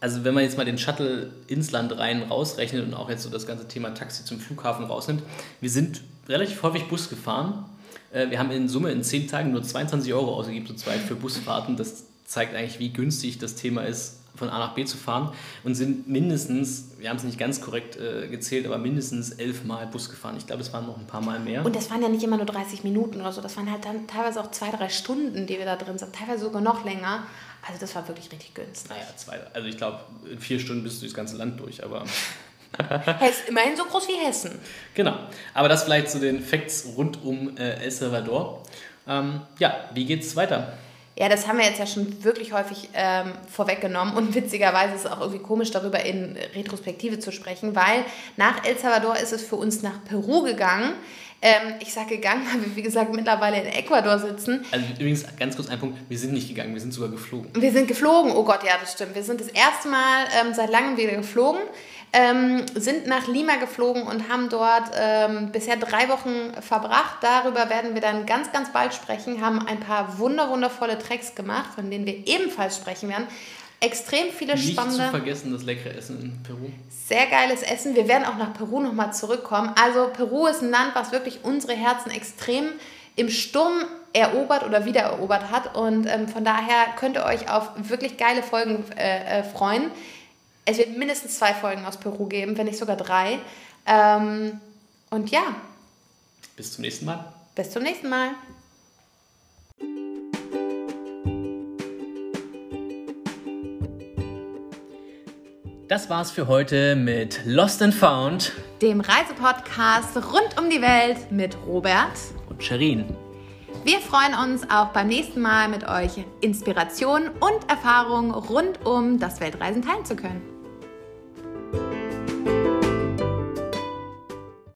[SPEAKER 2] Also wenn man jetzt mal den Shuttle ins Land rein rausrechnet und auch jetzt so das ganze Thema Taxi zum Flughafen rausnimmt, wir sind relativ häufig Bus gefahren. Äh, wir haben in Summe in zehn Tagen nur 22 Euro ausgegeben, so zweit für Busfahrten. Das zeigt eigentlich, wie günstig das Thema ist, von A nach B zu fahren und sind mindestens, wir haben es nicht ganz korrekt äh, gezählt, aber mindestens elf Mal Bus gefahren. Ich glaube, es waren noch ein paar Mal mehr.
[SPEAKER 1] Und das waren ja nicht immer nur 30 Minuten oder so, das waren halt dann teilweise auch zwei, drei Stunden, die wir da drin sind, teilweise sogar noch länger. Also das war wirklich richtig günstig.
[SPEAKER 2] Naja, zwei, also ich glaube, in vier Stunden bist du das ganze Land durch, aber...
[SPEAKER 1] Hessen, immerhin so groß wie Hessen.
[SPEAKER 2] Genau, aber das vielleicht zu den Facts rund um äh, El Salvador. Ähm, ja, wie geht's weiter?
[SPEAKER 1] Ja, das haben wir jetzt ja schon wirklich häufig ähm, vorweggenommen und witzigerweise ist es auch irgendwie komisch, darüber in Retrospektive zu sprechen, weil nach El Salvador ist es für uns nach Peru gegangen. Ähm, ich sage gegangen, weil wir, wie gesagt, mittlerweile in Ecuador sitzen.
[SPEAKER 2] Also übrigens, ganz kurz ein Punkt, wir sind nicht gegangen, wir sind sogar geflogen.
[SPEAKER 1] Wir sind geflogen, oh Gott, ja, das stimmt. Wir sind das erste Mal ähm, seit langem wieder geflogen ähm, sind nach Lima geflogen und haben dort ähm, bisher drei Wochen verbracht. Darüber werden wir dann ganz, ganz bald sprechen, haben ein paar wunder, wundervolle Tracks gemacht, von denen wir ebenfalls sprechen werden. Extrem viele
[SPEAKER 2] Nicht
[SPEAKER 1] spannende.
[SPEAKER 2] Nicht zu vergessen das leckere Essen in Peru.
[SPEAKER 1] Sehr geiles Essen. Wir werden auch nach Peru nochmal zurückkommen. Also Peru ist ein Land, was wirklich unsere Herzen extrem im Sturm erobert oder wiedererobert hat. Und ähm, von daher könnt ihr euch auf wirklich geile Folgen äh, äh, freuen. Es wird mindestens zwei Folgen aus Peru geben, wenn nicht sogar drei. Ähm, und ja.
[SPEAKER 2] Bis zum nächsten Mal.
[SPEAKER 1] Bis zum nächsten Mal.
[SPEAKER 2] Das war's für heute mit Lost and Found,
[SPEAKER 1] dem Reisepodcast rund um die Welt mit Robert
[SPEAKER 2] und Sherin.
[SPEAKER 1] Wir freuen uns auch beim nächsten Mal mit euch Inspiration und Erfahrung rund um das Weltreisen teilen zu können.